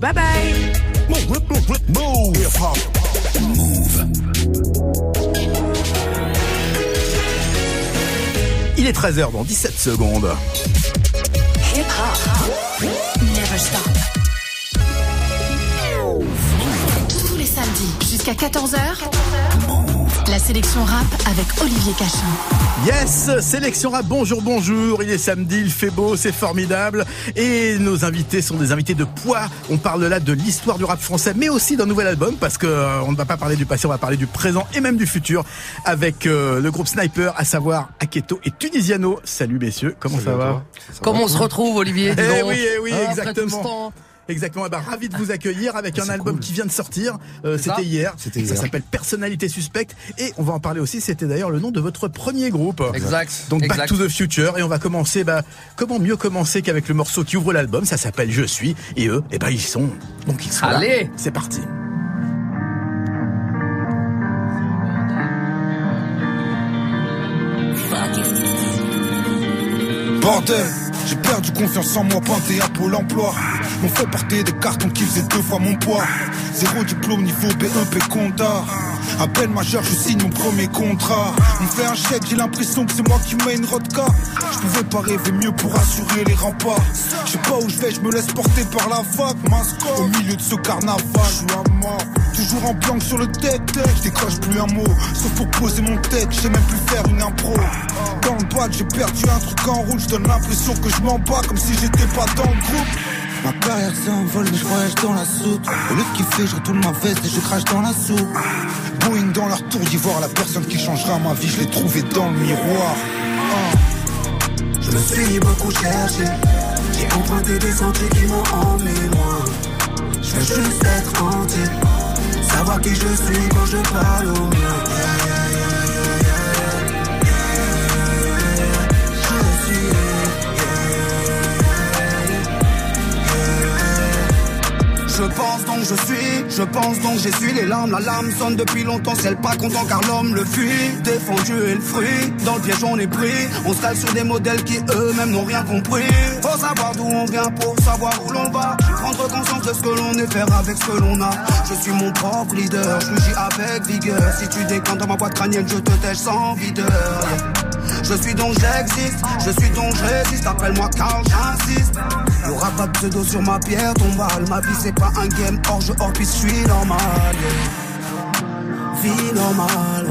Bye bye. Il est 13h dans 17 secondes. Hip hop. Never stop. Tous les samedis jusqu'à 14h. La sélection rap avec Olivier Cachin. Yes, sélection rap, bonjour, bonjour. Il est samedi, il fait beau, c'est formidable. Et nos invités sont des invités de poids. On parle là de l'histoire du rap français, mais aussi d'un nouvel album, parce que euh, on ne va pas parler du passé, on va parler du présent et même du futur avec euh, le groupe Sniper, à savoir Aketo et Tunisiano. Salut messieurs, comment ça va Comment on se retrouve, Olivier Eh oui, eh oui, Ah, après tout ce exactement. Exactement, eh ben, ravi de vous accueillir avec un album qui vient de sortir. Euh, c'était hier. C'était Ça s'appelle Personnalité suspecte et on va en parler aussi. C'était d'ailleurs le nom de votre premier groupe. Exact. Donc exact. Back to the Future et on va commencer. Bah, comment mieux commencer qu'avec le morceau qui ouvre l'album? Ça s'appelle Je suis et eux, eh ben ils sont. Donc ils sont là. Allez. C'est parti. Bordel, j'ai perdu confiance en moi, pointé à Pôle emploi. M'ont fait porter des cartons qui faisaient deux fois mon poids. Zéro diplôme, niveau B1, compta. À peine majeur, je signe mon premier contrat. On fait un chèque, j'ai l'impression que c'est moi qui une rodka. Je pouvais pas rêver mieux pour assurer les remparts. Je sais pas où je vais, je me laisse porter par la vague. Masque, au milieu de ce carnaval, je à mort. Toujours en blanc sur le deck, je décroche plus un mot. Sauf pour poser mon tête, je sais même plus faire une impro. Dans le boîte, j'ai perdu un truc en route, je donne l'impression que je m'en bats comme si j'étais pas dans le groupe. Ma carrière s'envole, mais je voyage dans la soute. Au lieu de kiffer, je retourne ma veste et je crache dans la soupe. Boeing dans leur tour d'ivoire, la personne qui changera ma vie, je l'ai trouvé dans le miroir. Ah. Je me suis beaucoup cherché. J'ai emprunté des sentiers qui m'ont emmené loin. Je veux juste être entier. Savoir qui je suis quand je parle au mien. Je pense donc je suis, je pense donc j'essuie les larmes. La lame sonne depuis longtemps, c'est pas content car l'homme le fuit. Défendu et le fruit, dans le piège on est pris. On se sur des modèles qui eux-mêmes n'ont rien compris. Faut savoir d'où on vient pour savoir où l'on va. Prendre conscience de ce que l'on est, faire avec ce que l'on a. Je suis mon propre leader, je gis avec vigueur. Si tu décantes dans ma boîte crânienne, je te tèche sans videur. Je suis donc j'existe, je suis donc je résiste, appelle-moi Carl, j'insiste. Y'aura pas de pseudo sur ma pierre tombale, ma vie c'est pas un game hors jeu hors piste, je suis normal. Vie normale,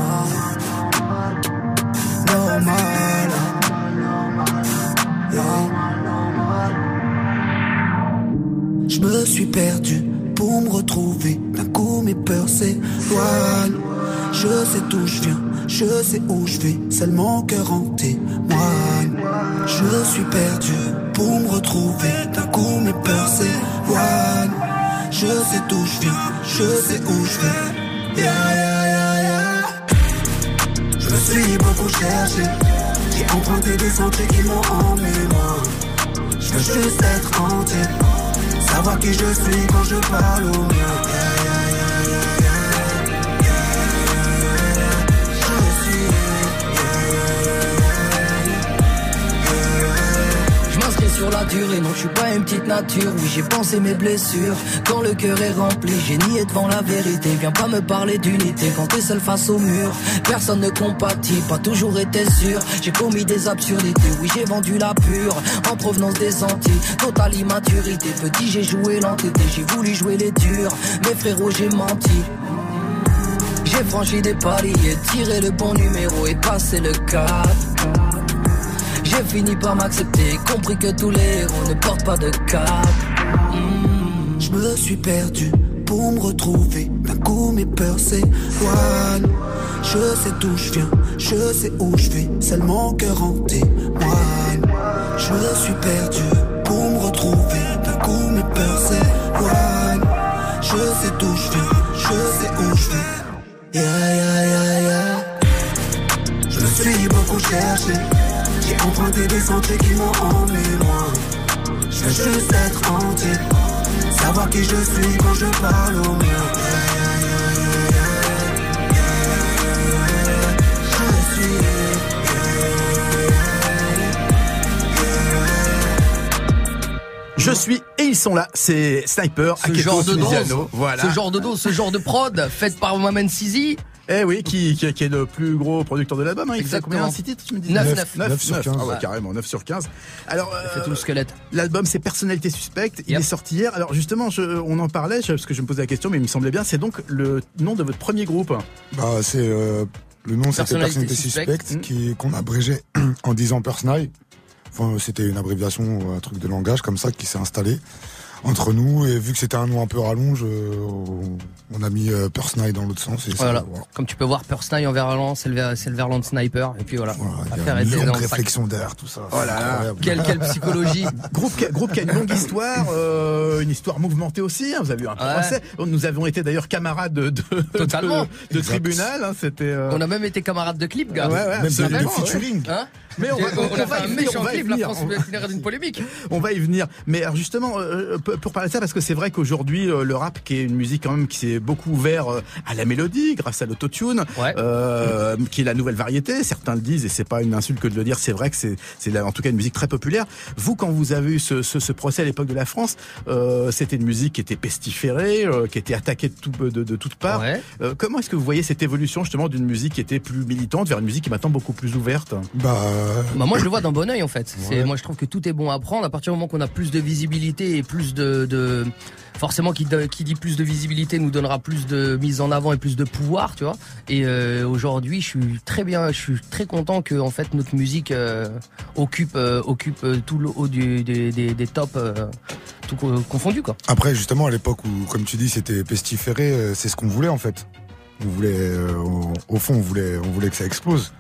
normale. yeah. Je me suis perdu pour me retrouver. D'un coup, mes peurs s'éloignent. Je sais d'où je viens, je sais où je vais. Seul mon cœur en témoigne. Je suis perdu pour me retrouver. D'un coup, mes peurs s'éloignent. Je sais d'où je viens, je sais où je vais. Yeah, yeah, yeah. Je me suis beaucoup cherché. J'ai emprunté des sentiers qui m'ont emmené loin. Je veux juste être entier. Savoir qui je suis quand je parle au mien. Sur la durée, non, je suis pas une petite nature. Oui, j'ai pensé mes blessures. Quand le cœur est rempli, j'ai nié devant la vérité. Viens pas me parler d'unité quand t'es seul face au mur. Personne ne compatit, pas toujours été sûr. J'ai commis des absurdités, oui, j'ai vendu la pure. En provenance des Antilles, totale immaturité. Petit, j'ai joué l'entité, j'ai voulu jouer les durs. Mais frérot, j'ai menti. J'ai franchi des paliers, tiré le bon numéro et passé le cap. J'ai fini par m'accepter, compris que tous les héros ne portent pas de cap. Je me suis perdu pour me retrouver. D'un coup, mes peurs s'éloignent. Je sais d'où je viens, je sais où je vais. Seul mon cœur en témoigne. Je me suis perdu pour me retrouver. D'un coup, mes peurs s'éloignent. Je sais d'où je viens, je sais où je vais. Yeah, yeah, yeah, yeah. Je me suis beaucoup cherché. J'ai emprunté des sentiers qui m'ont emmené loin. Je veux juste être entier. Savoir qui je suis quand je parle au mien. Je suis. Je suis et ils sont là. C'est Sniper, ce genre de dose, voilà. Ce genre de dose, ce genre de prod, faite par Mohamed Sizi. Eh oui, qui, qui, qui, est le plus gros producteur de l'album. Hein. Il fait combien? 6 titres, tu me dis? 9, 9, 9, 9, 9 sur 15. Ah ouais, carrément, 9 sur 15. Alors, euh, fait tout le squelette. L'album, c'est Personnalité Suspecte. Il yep. est sorti hier. Alors, justement, je, on en parlait, parce que je me posais la question, mais il me semblait bien. C'est donc le nom de votre premier groupe. Bah, c'est, euh, le nom, c'était Personnalité Suspecte, mmh. qui, qu'on a abrégé en disant Personal. Enfin, c'était une abréviation, un truc de langage comme ça qui s'est installé entre nous et vu que c'était un nom un peu rallonge, euh, on a mis euh, Persnay dans l'autre sens. Et voilà. voilà. Comme tu peux voir, Persnay en verlan, c'est le, verlan de sniper. Et puis voilà. voilà il y a une longue réflexion d'air, tout ça. Oh quelle, quelle psychologie. groupe, qui, groupe qui a une longue histoire, euh, une histoire mouvementée aussi. Hein, vous avez eu un procès. Nous avons été d'ailleurs camarades de, de, Totalement. de, de tribunal. Hein, c'était. Euh... On a même été camarades de clip, gars. Ouais, ouais, même de, de featuring. Hein mais on va, on, on, on va y venir, on va y venir. La France on... d'une polémique. On va y venir. Mais alors justement, euh, pour parler de ça, parce que c'est vrai qu'aujourd'hui, euh, le rap, qui est une musique quand même qui s'est beaucoup ouvert euh, à la mélodie grâce à l'autotune, ouais. euh, qui est la nouvelle variété. Certains le disent et c'est pas une insulte que de le dire. C'est vrai que c'est, c'est en tout cas une musique très populaire. Vous, quand vous avez eu ce, ce, ce procès à l'époque de la France, euh, c'était une musique qui était pestiférée, euh, qui était attaquée de, tout, de, de toutes parts. Ouais. comment est-ce que vous voyez cette évolution justement d'une musique qui était plus militante vers une musique qui est maintenant beaucoup plus ouverte? Bah, bah moi je le vois d'un bon oeil en fait. Ouais. Moi je trouve que tout est bon à prendre à partir du moment qu'on a plus de visibilité et plus de, de forcément qui, qui, dit plus de visibilité nous donnera plus de mise en avant et plus de pouvoir, tu vois. Et euh, aujourd'hui, je suis très bien, je suis très content que en fait notre musique euh, occupe euh, occupe tout le haut du, des, des, des tops. tout confondu quoi. Après justement à l'époque où comme tu dis c'était pestiféré, c'est ce qu'on voulait en fait. On voulait au, au fond on voulait on voulait que ça explose.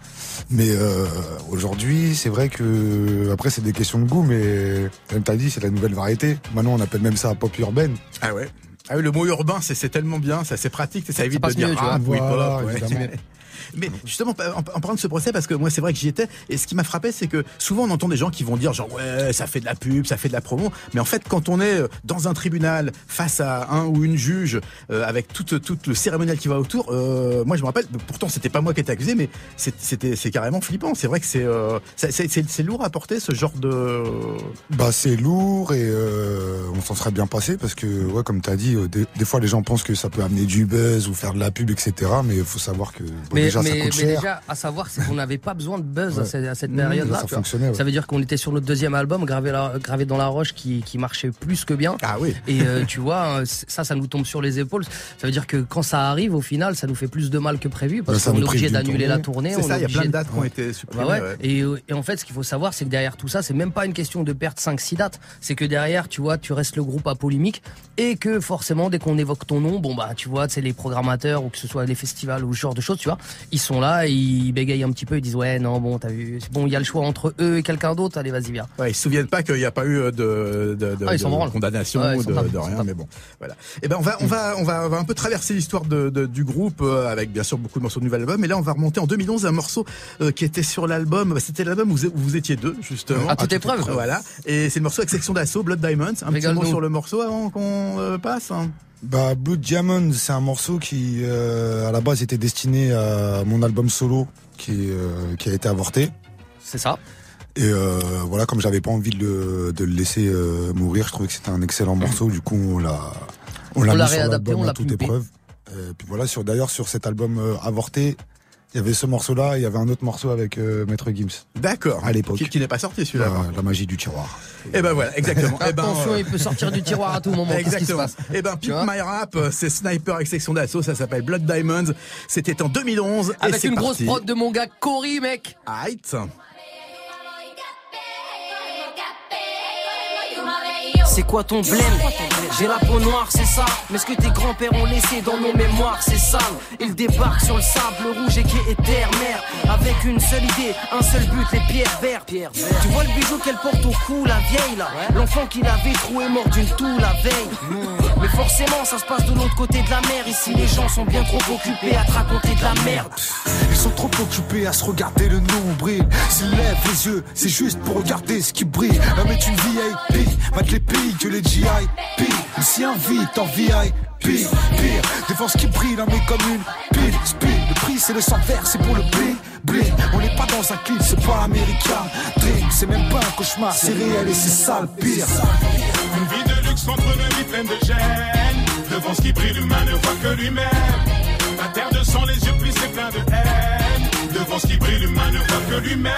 Mais euh, aujourd'hui, c'est vrai que après c'est des questions de goût, mais comme t'as dit, c'est la nouvelle variété. Maintenant, on appelle même ça pop urbaine. Ah ouais. Ah oui, le mot urbain, c'est tellement bien, c'est pratique, ça, ça évite de dire mieux, ah, oui, voilà, ouais. Mais justement, en, en, parlant de ce procès, parce que moi c'est vrai que j'y étais, et ce qui m'a frappé, c'est que souvent on entend des gens qui vont dire genre ouais, ça fait de la pub, ça fait de la promo, mais en fait quand on est dans un tribunal face à un ou une juge euh, avec tout, tout le cérémonial qui va autour, euh, moi je me rappelle, pourtant c'était pas moi qui étais accusé, mais c'était c'est carrément flippant. C'est vrai que c'est euh, c'est lourd à porter ce genre de. Bah c'est lourd et euh, on s'en serait bien passé parce que ouais comme t'as dit, des, des, fois les gens pensent que ça peut amener du buzz ou faire de la pub etc. Mais il faut savoir que bon, mais, déjà mais, ça coûte mais cher. déjà, à savoir, c'est qu'on n'avait pas besoin de buzz Ouais. à cette, à cette Mmh, période-là. ça ouais. Ça veut dire qu'on était sur notre deuxième album, gravé, la- gravé dans la roche, qui, qui marchait plus que bien. Ah oui. Et euh, tu vois, euh, ça, ça nous tombe sur les épaules. Ça veut dire que quand ça arrive, au final, ça nous fait plus de mal que prévu parce qu'on est obligé d'annuler la tournée. C'est ça, il y a plein de dates qui ont été supprimées. Bah ouais. ouais. Et, euh, et en fait, ce qu'il faut savoir, c'est que derrière tout ça, c'est même pas une question de perdre 5-6 dates. C'est que derrière, tu vois, tu restes le groupe apolymique et que forcément, dès qu'on évoque ton nom, bon bah, tu vois, c'est les programmateurs ou que ce soit les festivals ou ce genre de choses, tu vois, ils sont là, ils bégayent un petit peu, ils disent ouais, non, bon, t'as vu, c'est bon, il y a le choix entre eux et quelqu'un d'autre, allez, vas-y, viens. Ouais, ils se souviennent pas qu'il n'y a pas eu de, de, de, Ah, de condamnation ou de, rien, mais bon, voilà. Et ben on va on va on va on va un peu traverser l'histoire de, de- du groupe euh, avec bien sûr beaucoup de morceaux de nouvel album. Et là on va remonter en 2011 un morceau euh, qui était sur l'album. bah, C'était l'album où vous, étiez deux justement. À toute épreuve. Voilà. Et c'est le morceau avec section d'assaut, Blood Diamonds. Un petit mot sur le morceau avant qu'on euh, passe. hein. Bah, Blood Diamond, c'est un morceau qui, euh, à la base, était destiné à mon album solo qui, euh, qui a été avorté. C'est ça. Et euh, voilà, comme j'avais pas envie de le, de le laisser euh, mourir, je trouvais que c'était un excellent morceau. Du coup, on l'a, on l'a On l'a réadapté, l'album on à l'a toute épreuve. Et puis voilà, sur d'ailleurs sur cet album euh, avorté, il y avait ce morceau-là, il y avait un autre morceau avec euh, Maître Gims. D'accord. À l'époque. Qui, qui n'est pas sorti celui-là. Euh, la magie du tiroir. Et ben voilà, exactement. Eh ben, Attention, euh, il peut sortir du tiroir à tout moment. Exactement. Et ben, Tu Pimp vois My Rap, c'est Sniper avec section d'assaut, ça s'appelle Blood Diamonds. C'était en 2011. et Avec une grosse prod de mon gars Cory, mec. Aight. C'est quoi ton blême? J'ai la peau noire, c'est ça. Mais ce que tes grands-pères ont laissé dans nos mémoires, c'est sale. Ils débarquent sur le sable rouge et qui est terre-mère. Avec une seule idée, un seul but, les pierres vertes. Tu vois le bijou qu'elle porte au cou, la vieille là. L'enfant qui l'avait trou est mort d'une toux la veille. Mais forcément, ça se passe de l'autre côté de la mer. Ici, les gens sont bien trop occupés à te raconter de la merde. Ils sont trop occupés à se regarder le nombril. S'ils lèvent les yeux, c'est juste pour regarder ce qui brille. L'homme est une VIP, battre les pays que les GIP. Il s'y invite en VIP. Pire, devant ce qui brille, l'homme est comme une pile. Speed, le prix c'est le sang vert, c'est pour le blé. Blé, on n'est pas dans un clip, c'est pas américain. Dream, c'est même pas un cauchemar, c'est réel et c'est sale, pire. Une vie de luxe contre une vie pleine de gêne. Devant ce qui brille, l'humain ne voit que lui-même. La terre de sang, les yeux plissés pleins de haine. Devant ce qui brille, l'humain ne voit que lui-même.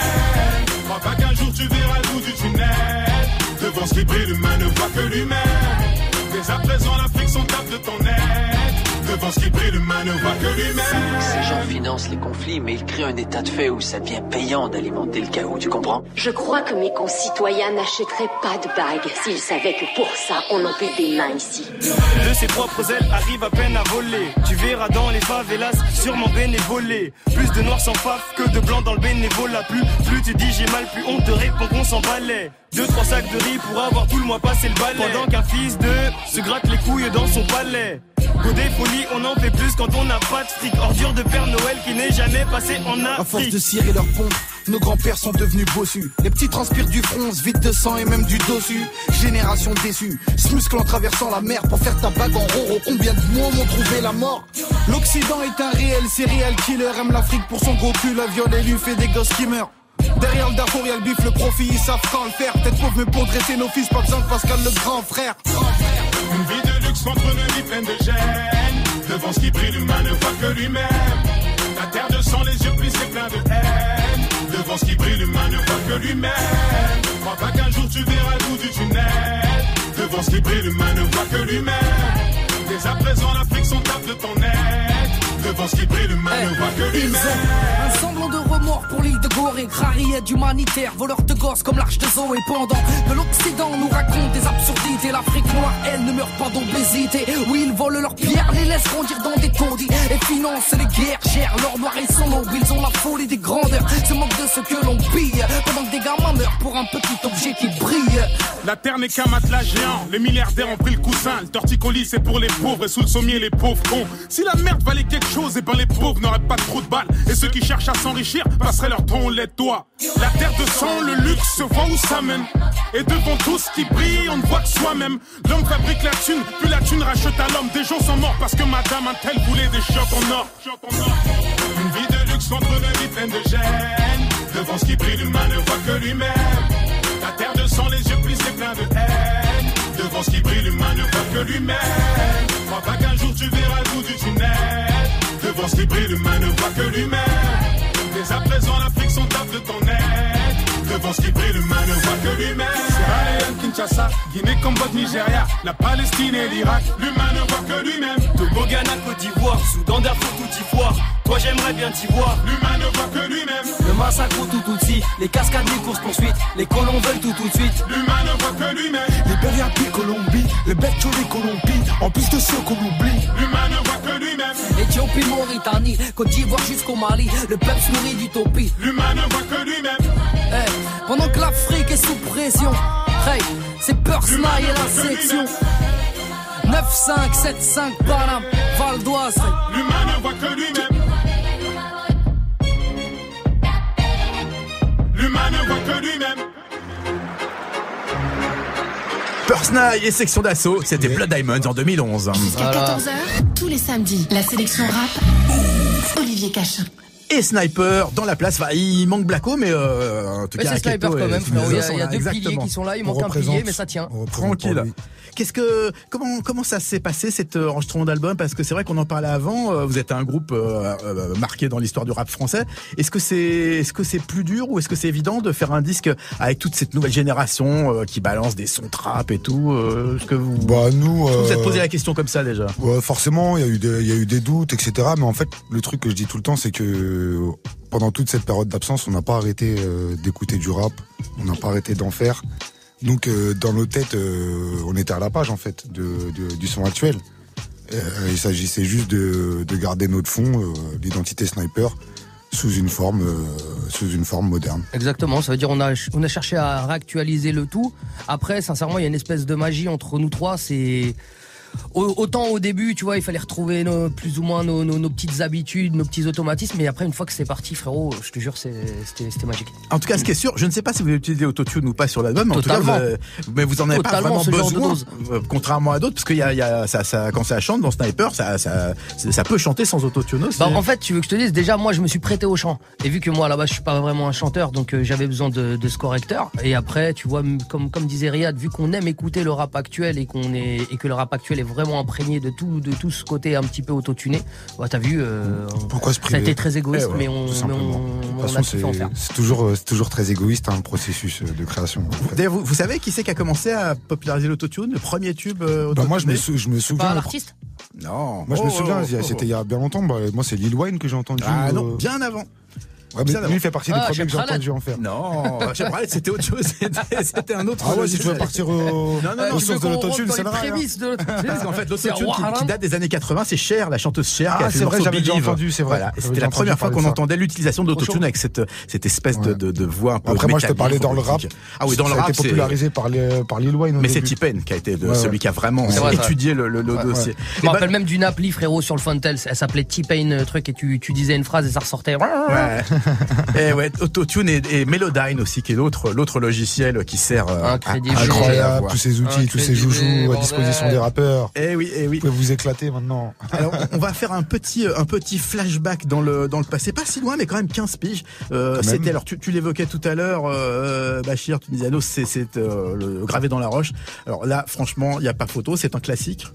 Crois pas qu'un jour tu verras le bout du tunnel. Devant ce qui brille, l'humain ne voit que lui-même. Dès à présent, la friction tape de ton aide. Devant ce qui brille, l'humain ne voit que lui-même. Ces gens financent les conflits, mais ils créent un état de fait où ça devient payant d'alimenter le chaos, tu comprends? Je crois que mes concitoyens n'achèteraient pas de bagues s'ils savaient que pour ça, on en fait des mains ici. De ses propres ailes arrive à peine à voler. Tu verras dans les favelas, sûrement bénévolé. Plus de noirs sans faf que de blancs dans le bénévolat. Plus, plus tu dis j'ai mal, plus on te répond qu'on s'en balait. Deux, trois sacs de riz pour avoir tout le mois passé le balai. Pendant qu'un fils de se gratte les couilles dans son palais. Godé folie, on en fait plus quand on n'a pas de fric. Ordure de Père Noël qui n'est jamais passé en À force Afrique. de cirer leurs ponts, nos grands-pères sont devenus bossus. Les petits transpirent du front, vide de sang et même du dossu. Génération déçue, se muscle en traversant la mer pour faire ta bague en roro. Combien de mots m'ont trouvé la mort? L'Occident est un réel serial killer, aime l'Afrique pour son gros cul, la viole et lui fait des gosses qui meurent. Derrière le darfour, y'a le bif, le profit, ils savent quand le faire. Peut-être pauvre, mais pour dresser nos fils, pas besoin de Pascal le grand frère. Une vie de luxe contre une vie pleine de gêne. Devant ce qui brille, l'humain ne voit que lui-même. La terre de sang, les yeux plissés pleins de haine. Devant ce qui brille, l'humain ne voit que lui-même. Crois pas qu'un jour tu verras le bout du tunnel. Devant ce qui brille, l'humain ne voit que lui-même. Dès à présent, la friction tape de ton aide. Devant ce qui brille, l'humain ne voit que ont un semblant de remords pour l'île de Gorée, crariette humanitaire, voleurs de gosses comme l'arche de Zoé pendant de l'Occident nous raconte des absurdités. L'Afrique noire, elle ne meurt pas d'obésité. Oui, ils volent leurs pierres, les laissent grandir dans des taudis et financent les guerres, gèrent l'or noir et son aube. Ils ont la folie des grandeurs, se moquent de ce que l'on pille pendant que des gamins meurent pour un petit objet qui brille. La terre n'est qu'un matelas géant. Les milliardaires ont pris le coussin. Le torticolis, c'est pour les pauvres. Et sous le sommier, les pauvres cons. Si la merde valait quelque et ben les pauvres n'auraient pas trop de balles. Et ceux qui cherchent à s'enrichir passeraient leur temps au lait de doigt. La terre de sang, le luxe, se voit où ça mène. Et devant tout ce qui brille, on ne voit que soi-même. L'homme fabrique la thune, puis la thune rachète à l'homme. Des gens sont morts parce que madame un tel voulait des chocs en or. Une vie de luxe contre une vie pleine de gêne. Devant ce qui brille, l'humain ne voit que lui-même. La terre de sang, les yeux plissés pleins de haine. Devant ce qui brille, l'humain ne voit que lui-même. Crois pas qu'un jour tu verras le du tunnel. Qui brille, l'humain ne voit que lui-même. Dès à présent, la friction tape de ton aide. Devant ce qui brille, l'humain ne voit que lui-même. Sierra Leone, Kinshasa, Guinée, Cambodge, Nigeria, la Palestine et l'Irak. L'humain ne voit que lui-même. Togo, Ghana, Côte d'Ivoire, Soudan, Darfour, tout d'Ivoire. Toi j'aimerais bien t'y voir. L'humain ne voit que lui-même. Le massacre tout tout suite, les cascades, les courses poursuites, les colons veulent tout tout de suite. L'humain ne voit que lui-même. Les Beriapi, Colombie, les Betcho, les Colombie, en plus de ceux qu'on oublie. L'humain ne voit que lui-même. Éthiopie, Mauritanie, Côte d'Ivoire jusqu'au Mali, le peuple se nourrit d'utopie. L'humain ne voit que lui-même. Hey, pendant que l'Afrique est sous pression, hey, c'est Persna et la section. 9-5, 7-5, Paname, Val d'Oise. L'humain ne voit que lui-même. L'humain ne voit que lui-même. Persnail et section d'assaut, c'était Blood Diamonds en 2011. Jusqu'à 14h, tous les samedis, la sélection rap, Olivier Cachin. Et Sniper dans la place. Enfin, il manque Blacko, mais euh, en tout Ouais, cas, c'est sniper quand même. Il y a, il y a deux piliers qui sont là, il manque un pilier, mais ça tient. Tranquille. Qu'est-ce que comment comment ça s'est passé cet euh, enregistrement d'album? Parce que c'est vrai qu'on en parlait avant. euh, Vous êtes un groupe euh, marqué dans l'histoire du rap français. Est-ce que c'est est-ce que c'est plus dur ou est-ce que c'est évident de faire un disque avec toute cette nouvelle génération qui balance des sons trap et tout Est-ce que vous Bah nous, vous êtes posé la question comme ça déjà? Ouais, forcément, il y a eu des, il y a eu des doutes, etc. Mais en fait, le truc que je dis tout le temps, c'est que pendant toute cette période d'absence, on n'a pas arrêté d'écouter du rap, on n'a pas arrêté d'en faire. Donc, euh, dans nos têtes, euh, on était à la page en fait du son actuel. Euh, il s'agissait juste de, de garder notre fond, euh, l'identité sniper, sous une forme, sous une forme moderne. Exactement, ça veut dire on a on a cherché à réactualiser le tout. Après, sincèrement, il y a une espèce de magie entre nous trois. C'est autant au début, tu vois, il fallait retrouver nos, plus ou moins nos, nos- nos petites habitudes, nos petits automatismes, mais après, une fois que c'est parti, frérot, je te jure, c'était magique. En tout cas, ce qui est sûr, je ne sais pas si vous utilisé Autotune ou pas sur l'album, mais en tout cas, Totalement. vous en avez pas vraiment besoin, euh, contrairement à d'autres, parce qu'il y a, il y a ça, ça, quand ça chante dans Sniper, ça, ça, ça peut chanter sans Autotune aussi. Bah, en fait, tu veux que je te dise, déjà, moi, je me suis prêté au chant. Et vu que moi, là-bas, je suis pas vraiment un chanteur, donc euh, j'avais besoin de, de ce correcteur. Et après, tu vois, comme, comme disait Riyad, vu qu'on aime écouter le rap actuel et qu'on est, et que le rap actuel est vraiment imprégné de tout, de tout ce côté un petit peu autotuné, bah, t'as vu, euh, Pourquoi se ça a priver été très égoïste, Eh ouais, mais on, mais on, on a en c'est faire. c'est toujours, c'est toujours très égoïste un processus euh, de création. en fait. D'ailleurs, vous, vous savez qui c'est qui a commencé à populariser l'autotune, le premier tube euh, Bah, moi, je me, autotuné sou- je me souviens. Pas le- l'artiste Non. Moi, je me Oh, souviens, oh, oh, c'était il y a bien longtemps. bah, moi, c'est Lil Wayne que j'ai entendu. Ah non, euh, bien avant. Ouais, mais lui, fait partie des Ah, premiers que j'ai entendu en faire. Non, c'était autre chose, c'était c'était un autre. Ah ouais, si tu veux partir au, Non, non, tu sources de l'autotune, c'est prémices de l'autotune. Qu'en fait, l'autotune qui, date des années 80, c'est Cher, la chanteuse Cher, Ah, c'est vrai, j'avais déjà entendu, c'est vrai. C'était la première fois qu'on entendait l'utilisation de l'autotune chaud. avec cette, cette espèce de, Ouais. de, de voix un peu Après, moi, je te parlais dans le rap. Ah oui, dans le ça a rap, été c'est. popularisé par, Lil Wayne. au Mais c'est. Tipen qui a été celui qui a vraiment vrai, étudié le, dossier. Je me rappelle même d'une appli, frérot, sur le Fontel. Elle s'appelait T-Pain, euh, truc, et tu, tu disais une phrase et ça ressortait. Et ouais, Autotune et, et Melodyne aussi, qui est l'autre, l'autre logiciel qui sert euh, à, Incroyable, tous ces outils, tous ces joujoux à disposition des rappeurs. Eh oui, eh oui. Vous pouvez vous éclater maintenant. Alors, on va faire un petit, euh, un petit flashback dans le, dans le passé. Pas si loin, mais quand même 15 piges. Euh, c'était, alors, tu, tu l'évoquais tout à l'heure, euh, Bachir, tu disais, non, c'est, c'est, euh, le gravé dans la roche. Alors là, franchement, il n'y a pas photo, c'est un classique.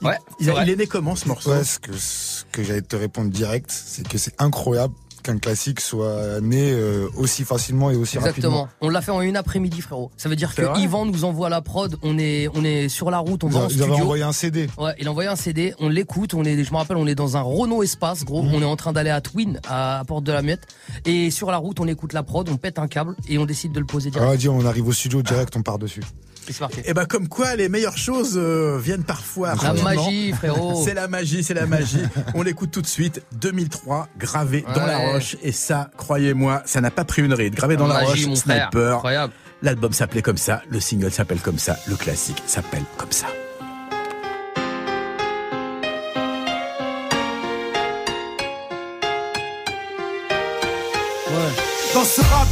Il- Ouais, il est né comment, ce morceau? Ouais, ce que, ce que j'allais te répondre direct, c'est que c'est incroyable qu'un classique soit né euh, aussi facilement et aussi Exactement. rapidement. On l'a fait en une après-midi, frérot. Ça veut dire que Yvan nous envoie la prod. On est, on est sur la route, on va en a- ils avaient studio. envoyé un CD. Ouais, il a envoyé un CD, on l'écoute, on est, je me rappelle, on est dans un Renault Espace, gros, Mhm. on est en train d'aller à Twin, à, à Porte de la Muette, et sur la route, on écoute la prod, on pète un câble, et on décide de le poser direct. Ah, on arrive au studio direct, on part dessus. Et. Eh ben, comme quoi, les meilleures choses euh, viennent parfois. La magie, frérot. C'est la magie, c'est la magie. On l'écoute tout de suite. 2003, gravé dans la roche. Et ça, croyez-moi, ça n'a pas pris une ride. Gravé dans La la magie, roche. Sniper. Incroyable. L'album s'appelait comme ça, le single s'appelle comme ça, le classique s'appelle comme ça. Dans ce rap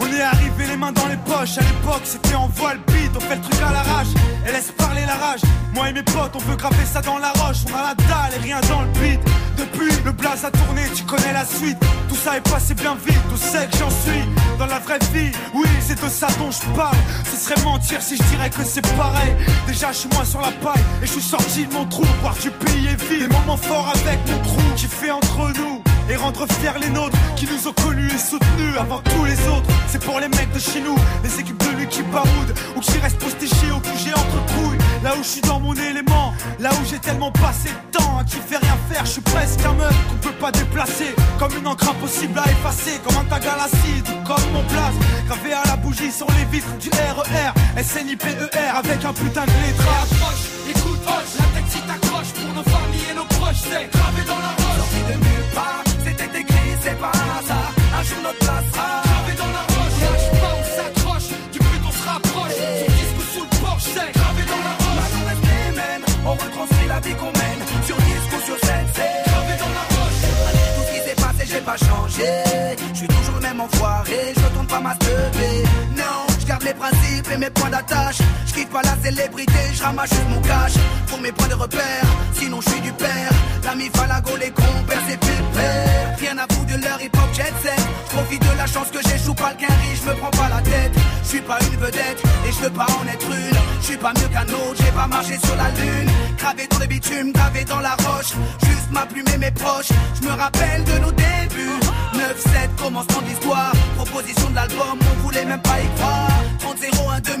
on est arrivé les mains dans les poches. À l'époque, c'était en voile beat, on fait le truc à l'arrache. Et laisse parler la rage. Moi et mes potes, on veut graver ça dans la roche. On a la dalle et rien dans le beat. Depuis, le blaze a tourné, tu connais la suite. Tout ça est passé bien vite, tout sait que j'en suis. Dans la vraie vie, oui, c'est de ça dont je parle. Ce serait mentir si je dirais que c'est pareil. Déjà, je suis moins sur la paille et je suis sorti de mon trou. Voir du pays et vie, des moments forts avec mon crew qui fait entre nous et rendre fiers les nôtres qui nous ont connus et soutenus avant tous les autres. C'est pour les mecs de chez nous, les équipes de lui qui baroudent ou qui restent postichés au QG entre couilles. Là où je suis dans mon élément, là où j'ai tellement passé de temps à qui fait rien faire, je suis presque un meuf qu'on peut pas déplacer. Comme une encre impossible à effacer, comme un tag à l'acide ou comme mon place. Gravé à la bougie sur les vitres du RER, SNIPER avec un putain de lettrage. Écoute, la tête si c'est gravé dans la roche. Sorti de nulle part, c'était écrit, c'est pas hasard. Un jour notre place sera gravé dans la roche. Lâche pas, on s'accroche, du but on se rapproche. Sur disque ou sous le porche, c'est gravé dans la roche. On reste les mêmes, on retranscrit la vie qu'on mène. Sur disque ou sur scène, c'est gravé dans la roche. Malgré tout ce qui s'est passé, j'ai pas changé. Je suis toujours le même enfoiré, je retourne pas ma. Non, je garde les principes et mes points d'attache. Je quitte pas la célébrité, je ramasse mon cash. Pour mes points de repère, sinon je suis du père. L'ami Falago, les compères, c'est pépère. Rien à foutre de leur hip-hop jet set. Profite de la chance que j'échoue pas le quinri, je me prends pas la tête. Je suis pas une vedette et je veux pas en être une. Je suis pas mieux qu'un autre, j'ai pas marché sur la lune. Gravé dans le bitume, gravé dans la roche. Juste ma plume et mes proches. Je me rappelle de nos débuts. 9-7, commencement d'histoire. Proposition de l'album, on voulait même pas y croire.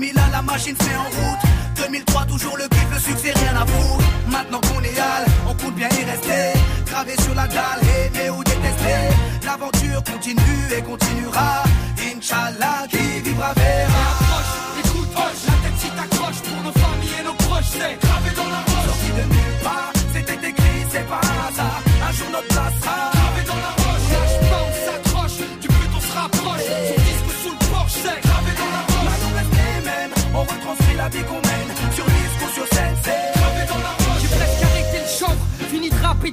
30-01, 2001, la machine met en route. 2003, toujours le kiff, le succès, rien à foutre. Maintenant qu'on est hal, on compte bien y rester. Gravé sur la dalle, aimer ou détester. L'aventure continue et continuera. Inch'Allah, qui vivra verra. Écoute, hoche, la tête si t'accroches pour nos familles et nos proches, c'est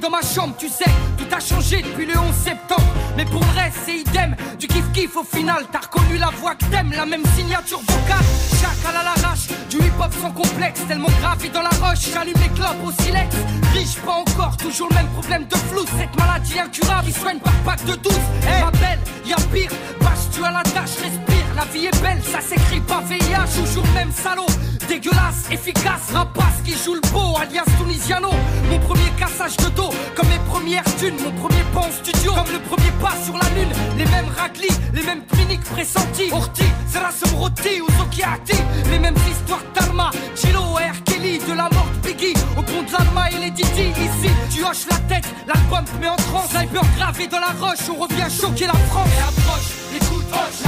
dans ma chambre, tu sais, tout a changé depuis le 11 septembre. Mais pour le reste, c'est idem, du kiff-kiff au final. T'as reconnu la voix que t'aimes, la même signature vocale. Chacal à l'arrache, du hip-hop sans complexe, tellement gravé dans la roche. J'allume les clopes au silex. Riche, pas encore, toujours le même problème de flou. Cette maladie incurable, il soigne par pack de douce. Eh, ma belle, y'a pire, bâche tu à la tâche, respire. La vie est belle, ça s'écrit pas VIH, toujours le même salaud. Dégueulasse, efficace, rapace qui joue le beau, alias Tunisiano. Mon premier cassage de dos, comme mes premières thunes, mon premier pas en studio, comme le premier pas sur la lune. Les mêmes raclis, les mêmes cliniques pressentis. Orti, Zerasum Roti ou Zokiati, les mêmes histoires d'Arma, Chilo, R. Kelly, de la mort de Biggie, au pont de l'Alma et les Didi. Ici, tu hoches la tête, l'album te met en transe. Sniper gravé dans la roche, on revient choquer la France. Et approche, écoute, hoche,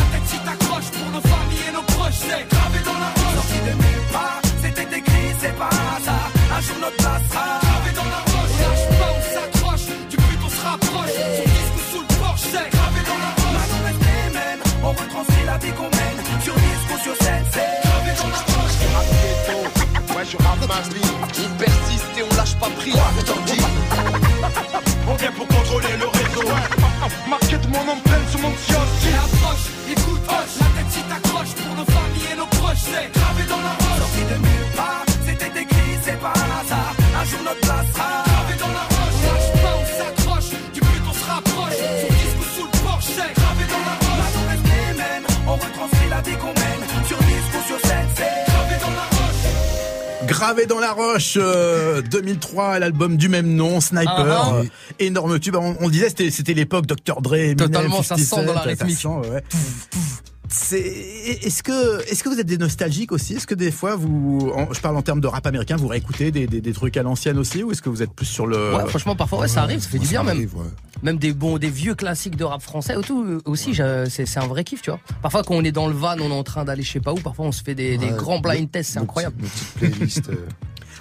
si t'accroches pour nos familles et nos proches, c'est gravé dans la roche. Sorti de mes pas, c'était écrit, c'est pas un hasard. Un jour notre place sera gravé dans la roche. On lâche pas, on s'accroche, du but on se rapproche. Sur disque ou sous le porche, c'est gravé dans la roche. Maintenant reste les mêmes, on retranscrit la vie qu'on mène. Sur disque ou sur scène, c'est gravé dans la roche. Ouais, je rame ma vie. On persiste et on lâche pas prise. On vient pour contrôler le réseau. Marqué de mon empreinte sur mon kiosque. Et approche, écoute, hoche, la tête si t'accroches pour nos familles et nos proches, c'est gravé dans la roche. Sorti de nulle part, c'était écrit, c'est pas un hasard. Un jour notre place sera gravé dans la roche. Lâche pas, on s'accroche, du but on se rapproche. Sur disque ou sous le porche, c'est gravé dans la roche. Les mêmes, on retranscrit la vie qu'on Gravé dans la roche, euh, 2003, l'album du même nom, Sniper, Ah, ah. euh, énorme tube. On, on disait, c'était, c'était l'époque Dr. Dre, Eminem, Totalement, ça 50 sent dans la rythmique. ça sent, ouais. Est-ce que, est-ce que vous êtes des nostalgiques aussi? Est-ce que des fois vous, en- je parle en termes de rap américain, vous réécoutez des, des, des trucs à l'ancienne aussi, ou est-ce que vous êtes plus sur le Ouais, franchement, parfois, ouais, ça arrive, ça fait du bien même. ouais. Même des bons, des vieux classiques de rap français tout, euh, aussi, c'est un vrai kiff, tu vois. Parfois, quand on est dans le van, on est en train d'aller je sais pas où, parfois on se fait des, des grands blind tests, c'est incroyable. petites playlists. euh,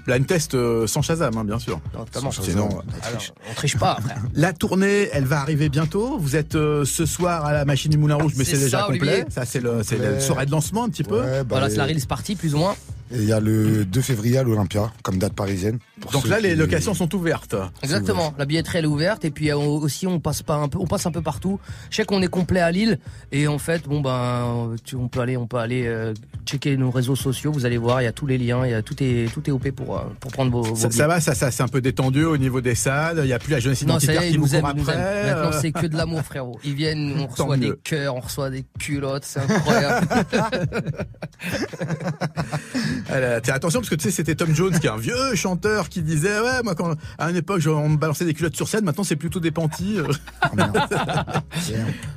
blind test euh, sans Shazam, hein, bien sûr. Notamment. sans Sinon, Shazam, euh, la Alors, triche. on triche pas, frère. La tournée, elle va arriver bientôt. Vous êtes euh, ce soir à la machine du Moulin Rouge, mais C'est déjà ça, complet. Olivier. Ça, c'est le, c'est la soirée de lancement un petit peu. Ouais, bah, Voilà, c'est la release partie, plus ou moins. Et il y a le 2 février à l'Olympia, comme date parisienne. Pour Donc là, les locations sont ouvertes. Exactement. La billetterie elle est ouverte et puis euh, aussi on passe pas un peu, on passe un peu partout. Je sais qu'on est complet à Lille et en fait bon ben tu- on peut aller, on peut aller euh, checker nos réseaux sociaux. Vous allez voir, il y a tous les liens, il y a tout est tout est op pour euh, pour prendre vos. vos Ça, ça va, ça, ça c'est un peu détendu au niveau des salles. Il n'y a plus la jeunesse y identitaire est, qui nous nous après. aiment. Maintenant, c'est que de l'amour, frérot. Ils viennent, on Tant reçoit des mieux. cœurs, on reçoit des culottes, c'est incroyable. tiens, attention parce que tu sais, c'était Tom Jones qui est un vieux chanteur qui disait ouais moi quand à une époque on me balançait des culottes sur scène, maintenant c'est plutôt des panties. euh.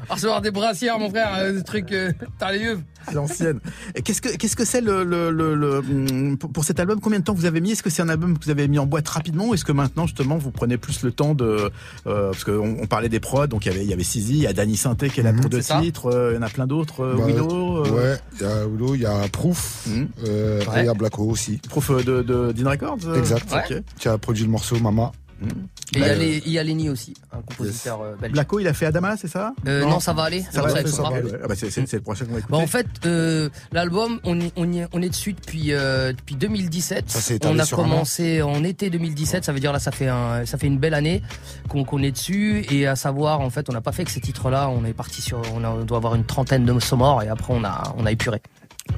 Ah, recevoir des brassières, mon frère, euh, des trucs, euh, t'as les yeux. à l'ancienne. Qu'est-ce que qu'est-ce que c'est le, le, le, le- hum, pour, pour cet album Combien de temps vous avez mis? Est-ce que c'est un album que vous avez mis en boîte rapidement ou est-ce que maintenant justement vous prenez plus le temps de euh, parce qu'on on parlait des prods donc il y avait il y avait Sizi, il y a Danny Sainté qui est là Mhm. pour deux titres, euh, il y en a plein d'autres, euh, Bah, Willow, euh, Ouais, il y a Willow, il y a Proof, Ouais. et il y a Blacko aussi. prof de de Dean Records. Exact. ok. Qui a produit le morceau Mama. Et il y a les- il y a Lenny aussi, un compositeur euh, belge. Blacko il a fait Adama, c'est ça Euh, non. ça va aller. Ça Non, va, ça ça, écoutera. va aller. Ah bah, c'est le prochain qu'on va écouter. Bah, en fait, euh, l'album, on, est dessus depuis, euh, depuis 2017. Ça on a commencé en été 2017, ça veut dire là, ça fait, un, ça fait une belle année qu'on est dessus. Et à savoir, en fait, on n'a pas fait que ces titres-là. On est parti sur, on, a- on doit avoir une trentaine de morts et après, on a, on a épuré.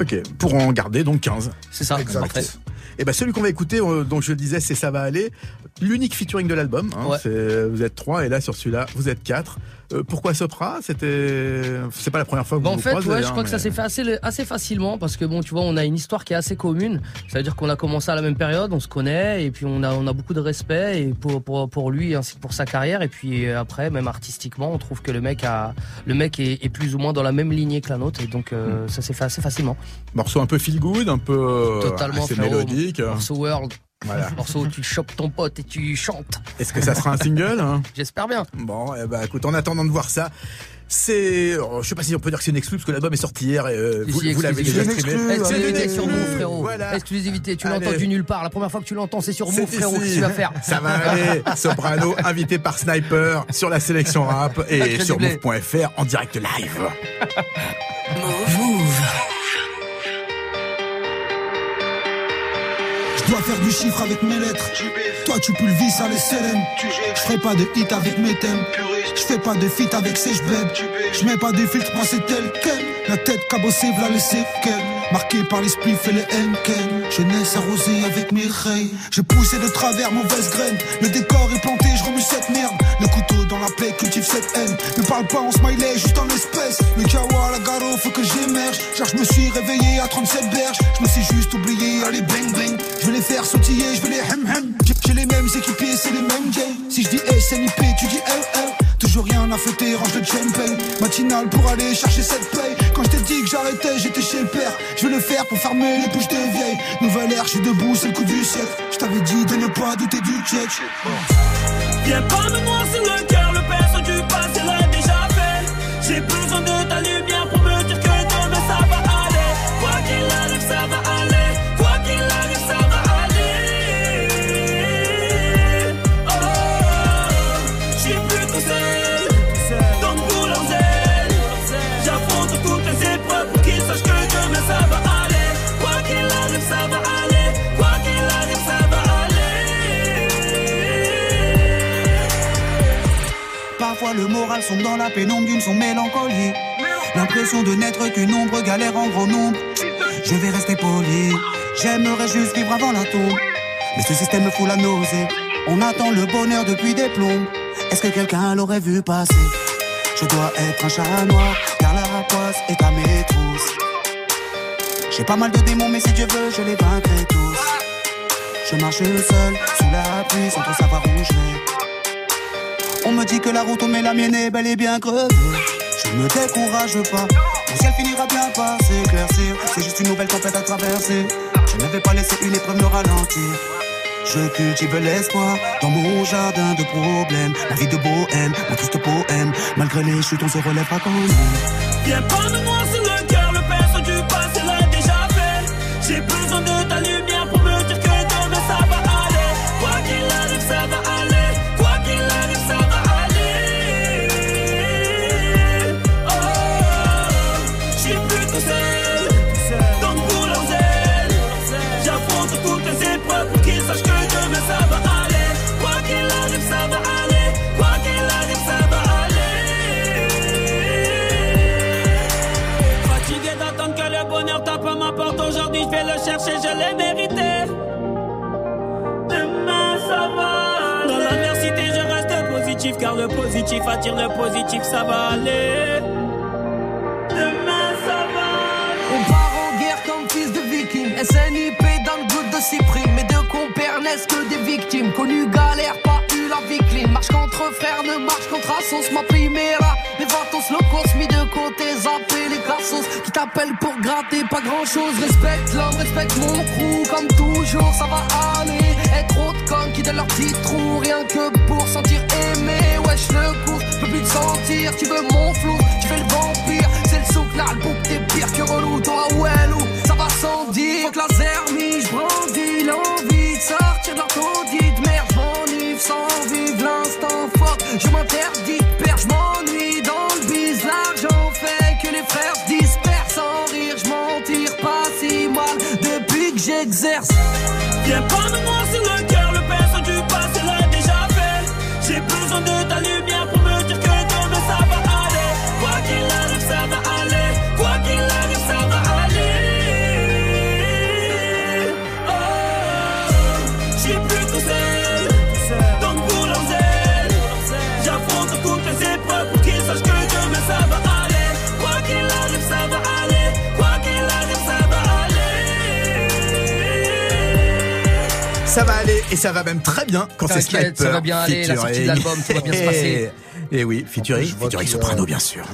Ok, pour en garder donc 15. C'est ça, Exact. parfait. Et ben celui qu'on va écouter, dont je le disais, c'est Ça va aller. L'unique featuring de l'album. hein, Ouais. Vous êtes trois et là sur celui-là, vous êtes quatre. Euh, pourquoi Sopra? C'était, c'est pas la première fois que Bah, vous en vous fait, croisez, ouais, je hein, crois que ça s'est fait assez, assez facilement parce que bon, tu vois, on a une histoire qui est assez commune. Ça veut dire qu'on a commencé à la même période, on se connaît et puis on a, on a beaucoup de respect et pour, pour, pour lui ainsi que pour sa carrière. Et puis euh, après, même artistiquement, on trouve que le mec a, le mec est, est plus ou moins dans la même lignée que la nôtre et donc euh, ça s'est fait assez facilement. Morceau un peu feel good, un peu Totalement, assez frérot. mélodique. Morceau World, Voilà. morceau où tu chopes ton pote et tu chantes. Est-ce que ça sera un single hein? J'espère bien. Bon, eh ben, écoute, en attendant de voir ça. C'est, oh, je sais pas si on peut dire que c'est une exclue parce que l'album est sorti hier et euh, Si, vous, si, vous l'avez déjà exclusivité. streamé. Exclusivité sur exclue. frérot. Voilà. Exclusivité, tu l'as Allez. entendu nulle part. La première fois que tu l'entends, c'est sur C'est nous, frérot. Qu'est-ce que tu vas faire? Ça va aller. Soprano, invité par Sniper sur la sélection rap et Sacré sur doublé. move.fr en direct live. Je Je dois faire du chiffre avec mes lettres. Toi, tu pulvises à les CLM. Je ferai pas de hit avec mes thèmes. Je fais pas de feat avec beb. Je mets pas de filtre, moi c'est tel quel. La tête cabossée, v'là les séquelles. Marqué par les spliffs et les Henken. Jeunesse arrosée avec mes rays. J'ai poussé de travers mauvaise graine. Le décor est planté, je remue cette merde. Le couteau dans la plaie cultive cette haine. Ne parle pas en smiley, juste en espèce. Le kawa, la garo, faut que j'émerge. Car je me suis réveillé à 37 berges. Je me suis juste oublié, allez bang bang. Je vais les faire sautiller, je vais les hem hem. J'ai- J'ai les mêmes équipiers, c'est les mêmes gays. Si je dis SNIP, tu dis LL. Toujours rien à fêter, range le champagne. Matinale pour aller chercher cette paye. Quand je t'ai dit que j'arrêtais, j'étais chez le père. Je vais le faire pour fermer les bouches des vieilles. Nouvelle ère, je suis debout, c'est le coup du siècle. Je t'avais dit de ne pas douter du check. Viens pas me noir sur le cœur, le moral sombre dans la pénombre d'une sombre mélancolie. L'impression de n'être qu'une ombre, galère en grand nombre. Je vais rester poli. J'aimerais juste vivre avant la tombe. Mais ce système me fout la nausée. On attend le bonheur depuis des plombs. Est-ce que quelqu'un l'aurait vu passer? Je dois être un chat noir, car la rapoise est à mes trousses. J'ai pas mal de démons, mais si Dieu veut, je les vaincrai tous. Je marche seul, sous la pluie, sans trop savoir où je vais. On me dit que la route, mais la mienne est bel et bien crevée. Je ne me décourage pas, mon ciel finira bien par s'éclaircir. C'est juste une nouvelle tempête à traverser. Je ne vais pas laisser une épreuve me ralentir. Je cultive l'espoir dans mon jardin de problèmes. La vie de bohème, mon triste poème. Malgré les chutes, on se relèvera quand même. Pas le positif attire le positif, ça va aller. Demain ça va. On part en guerre comme fils de viking. SNIP dans le goût de Cyprine. Mes deux compères naissent que des victimes. Connu galère, pas eu la vie clean. Marche contre frère, ne marche contre Assos. Ma primera, les vatos locos mis de côté. Zapper les cassos qui t'appellent pour gratter. Pas grand chose. Respecte l'homme, respecte mon crew. Comme toujours, ça va aller. Et trop de qui donnent leur petit trou. Rien que pour sentir aimé. Wesh, le coup, je peux plus te sentir. Tu veux mon flou, tu fais le vampire. C'est le souk, là, le bouc, t'es pire que relou. Toi, ouais, loup, ça va sans dire. Faut ça va même très bien quand c'est Sniper. ça va bien aller, la sortie de l'album, tout va bien se passer. Et oui, featuring, featuring Soprano bien sûr.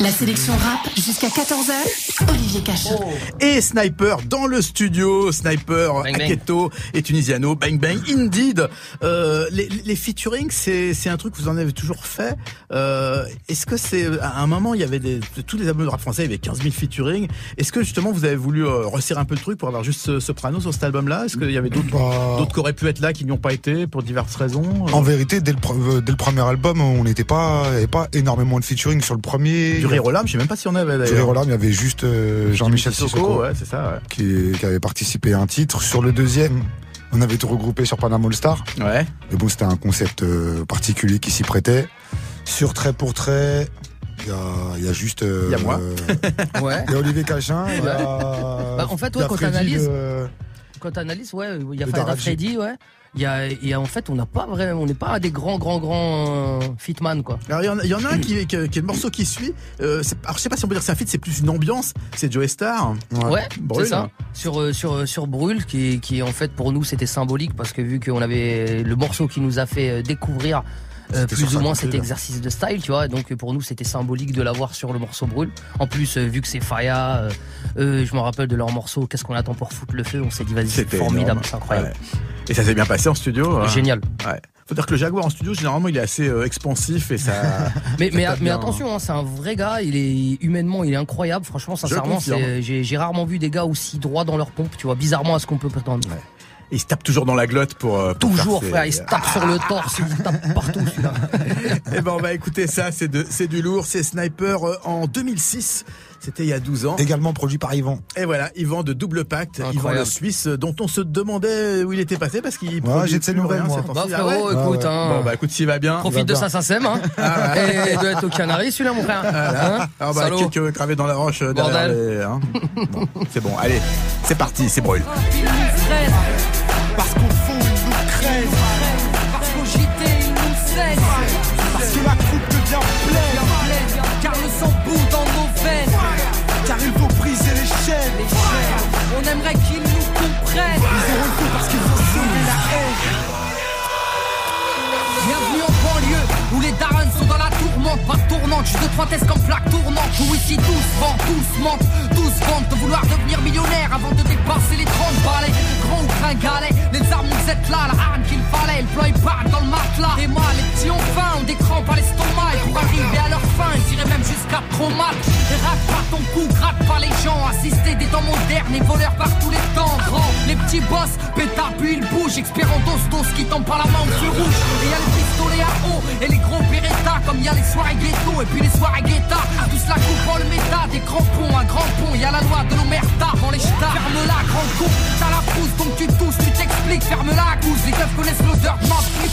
La sélection rap jusqu'à 14h, Olivier Cachin. Et Sniper dans le studio, Sniper, Bang, bang. Aketo et Tunisiano, Bang Bang, Indeed. Euh, les, les featuring, c'est c'est un truc que vous en avez toujours fait. Euh, Est-ce que c'est à un moment il y avait des tous les albums de rap français, il y avait 15 000 featuring. Est-ce que justement vous avez voulu euh, resserrer un peu le truc pour avoir juste Soprano sur cet album-là? Est-ce qu'il y avait d'autres Bah. D'autres qui auraient pu être là, qui n'y ont pas été pour diverses raisons. En vérité, dès le, pre- euh, dès le premier album, on n'était pas, avait pas énormément de featuring sur le premier. Du Rire aux larmes, je sais même pas si on avait Du d'ailleurs. Rire aux larmes, il y avait juste euh, Jean-Michel Sissoko, Sissoko, ouais, c'est ça, ouais. qui, qui avait participé à un titre. Sur le deuxième, on avait tout regroupé sur Panama All Star. Ouais. Mais bon, c'était un concept euh, particulier qui s'y prêtait. Sur Trait pour Trait, il y a, il y a juste. euh, Il y a moi. Ouais. Il y a Olivier Cachin. il y a- Bah, en fait, a quand t'analyses, de- quand t'analyses, ouais, il y a Fada. Freddy, ouais. Il y a, et en fait, on n'a pas vraiment, on n'est pas des grands, grands, grands euh, fitman, quoi. Alors il y en a, y en a un qui, qui, qui est le morceau qui suit. Euh, c'est- alors je sais pas si on peut dire que c'est un feat, c'est plus une ambiance. C'est Joe Star. Ouais, Brûle. c'est ça. Sur euh, sur euh, sur Brûle, qui qui en fait pour nous c'était symbolique parce que vu qu'on avait le morceau qui nous a fait euh, découvrir euh, plus ou moins cet exercice de style, tu vois. Donc euh, pour nous c'était symbolique de l'avoir sur le morceau Brûle. En plus euh, vu que c'est Faya, euh, je me rappelle de leur morceau Qu'est-ce qu'on attend pour foutre le feu? On s'est dit vas-y c'est C'était formidable, c'est incroyable. Ouais. Et ça s'est bien passé en studio. hein? Génial. Ouais. Faut dire que le Jaguar en studio, généralement, il est assez euh, expansif et ça. Mais, ça mais, tape mais bien, attention, hein, c'est un vrai gars, il est humainement, il est incroyable. Franchement, sincèrement, j'ai rarement vu des gars aussi droits dans leur pompe, tu vois, bizarrement à ce qu'on peut prétendre. Il se tape toujours dans la glotte pour. euh, pour Toujours, faire ses- frère, il se tape sur le torse, il se tape partout, celui-là. Eh ben, on va écouter ça. C'est de, c'est du lourd. C'est Sniper euh, en 2006. C'était il y a 12 ans. Également produit par Yvan. Et voilà, Yvan de Double Pacte, Yvan Incroyable. le Suisse, euh, dont on se demandait où il était passé parce qu'il. produit j'ai de ses nouvelles, moi. c'est Bah, possible. frérot, Ah ouais écoute, hein. Bon, bah écoute, s'il va bien. Profite de bien. sa SACEM, hein. Ah Et il doit être au Canaries, celui-là, mon frère. Hein Ah bah, quelques gravés dans la roche derrière Bordel. les, hein. Bon, c'est bon, allez, c'est parti, c'est brûle. Parce qu'au fond, ils nous craignent. Parce qu'au JT, ils nous saignent. Parce que la coupe devient pleine. Car le sang bout dans nos veines. Car il faut briser les chaînes. Les chaînes, on aimerait qu'ils nous comprennent. Ils auront le coup parce qu'ils vont semer la haine. Bienvenue en banlieue où les darons sont dans la tourmente, tournante, juste de trois tests comme plaque tournante. Où ici mentent, tous vendent de vouloir devenir millionnaire avant de dépasser les 30 balais. Grand ou gringalet, les armes nous êtes là, la arme qu'il fallait, le plan part dans le matelas. Et moi, les petits ont faim, ont des crampes à l'estomac. Et pour arriver à leur fin, ils iraient même jusqu'à traumat. Et rate pas ton cou, gratte pas les gens. Assister des temps modernes et voleurs par tous les temps. Grand, les petits boss, pétard puis ils bougent. Expert en dos, dos qui tombe par la main au feu rouge. Et y a les pistolets à eau et les gros Beretta. Comme y a les soirées ghetto et puis les soirées guetta. Tous la coupe le méta, des crampons, un grand pont. Y a la loi de l'omerta dans les ch'tas. Ferme-la, grand con. T'as la frousse donc tu tousses, tu t'expliques. Ferme-la, gousse. Les keufs connaissent l'odeur de ma flip.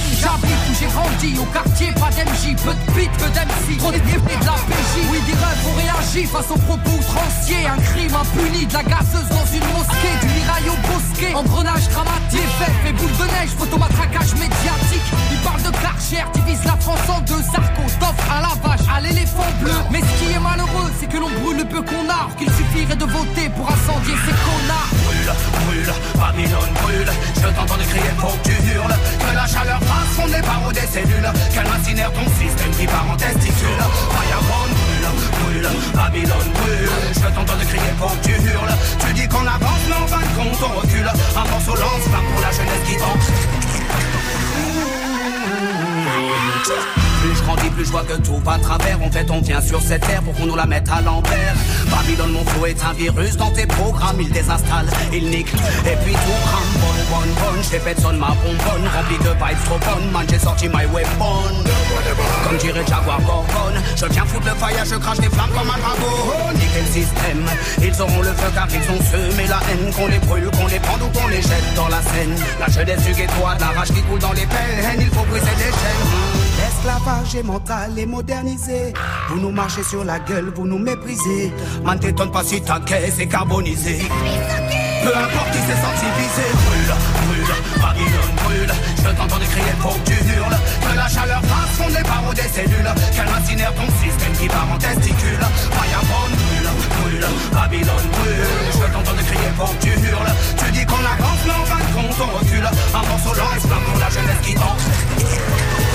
J'ai grandi, au quartier, pas d'MJ. Peu de beat, peu d'MC. Trop de et de la PJ. Oui, des rêves ont réagi face aux propos outranciers. Un crime impuni, de la gazeuse dans une mosquée. Du mirail au bosquet, engrenage dramatique. Fait, fait boule de neige, photomatraquage médiatique. Ils parlent de Karcher, divise la France en deux. Sarko, t'offre à la vache, à l'éléphant bleu. Mais ce qui est malheureux, c'est que l'on brûle le peu qu'on a. Qu'il suffirait de voter pour incendier ces connards. Brûle, brûle, Babylone brûle. Je t'entends crier, faut que tu hurles. Que la chaleur fasse fondre les barreaux des cellules. Qu'elle incinère ton système qui part en testicule. Fireborn brûle, brûle, Babylone brûle. Je t'entends crier, faut que tu hurles. Tu dis qu'on avance, mais en fin de compte on recule. Un morceau lance-flamme pour la jeunesse qui tente. Plus je grandis, plus je vois que tout va travers. En fait, on vient sur cette terre pour qu'on nous la mette à l'envers. Babylone, mon flow est un virus dans tes programmes. Il désinstalle, il nique, et puis tout crame. Bonne, bonne, bonne, je fais sonne ma bonbonne. Rempli de vibes trop bonnes, man, j'ai sorti my weapon. Comme dirait Jaguar Gorgon, je viens foutre le fire, je crache des flammes comme un dragon. Niquer le système, ils auront le feu car ils ont semé la haine. Qu'on les brûle, qu'on les prend ou qu'on les jette dans la Seine. La jeunesse du ghetto a de la rage qui coule dans les peines. Il faut briser les chaînes. L'esclavage est mental et modernisé. Vous nous marchez sur la gueule, vous nous méprisez. Man, t'étonne pas si ta caisse est carbonisée. Peu importe qui s'est senti visé. Brûle, brûle, Babylone brûle. Je t'entends crier, faut que tu hurles. Que la chaleur fasse fondre les barreaux des cellules. Qu'elle incinère ton système qui part en testicule. Fireborn brûle, brûle, Babylone brûle. Je t'entends crier, faut que tu hurles. Tu dis qu'on avance, mais en fin de compte on recule. Un morceau plein pour la jeunesse qui tente.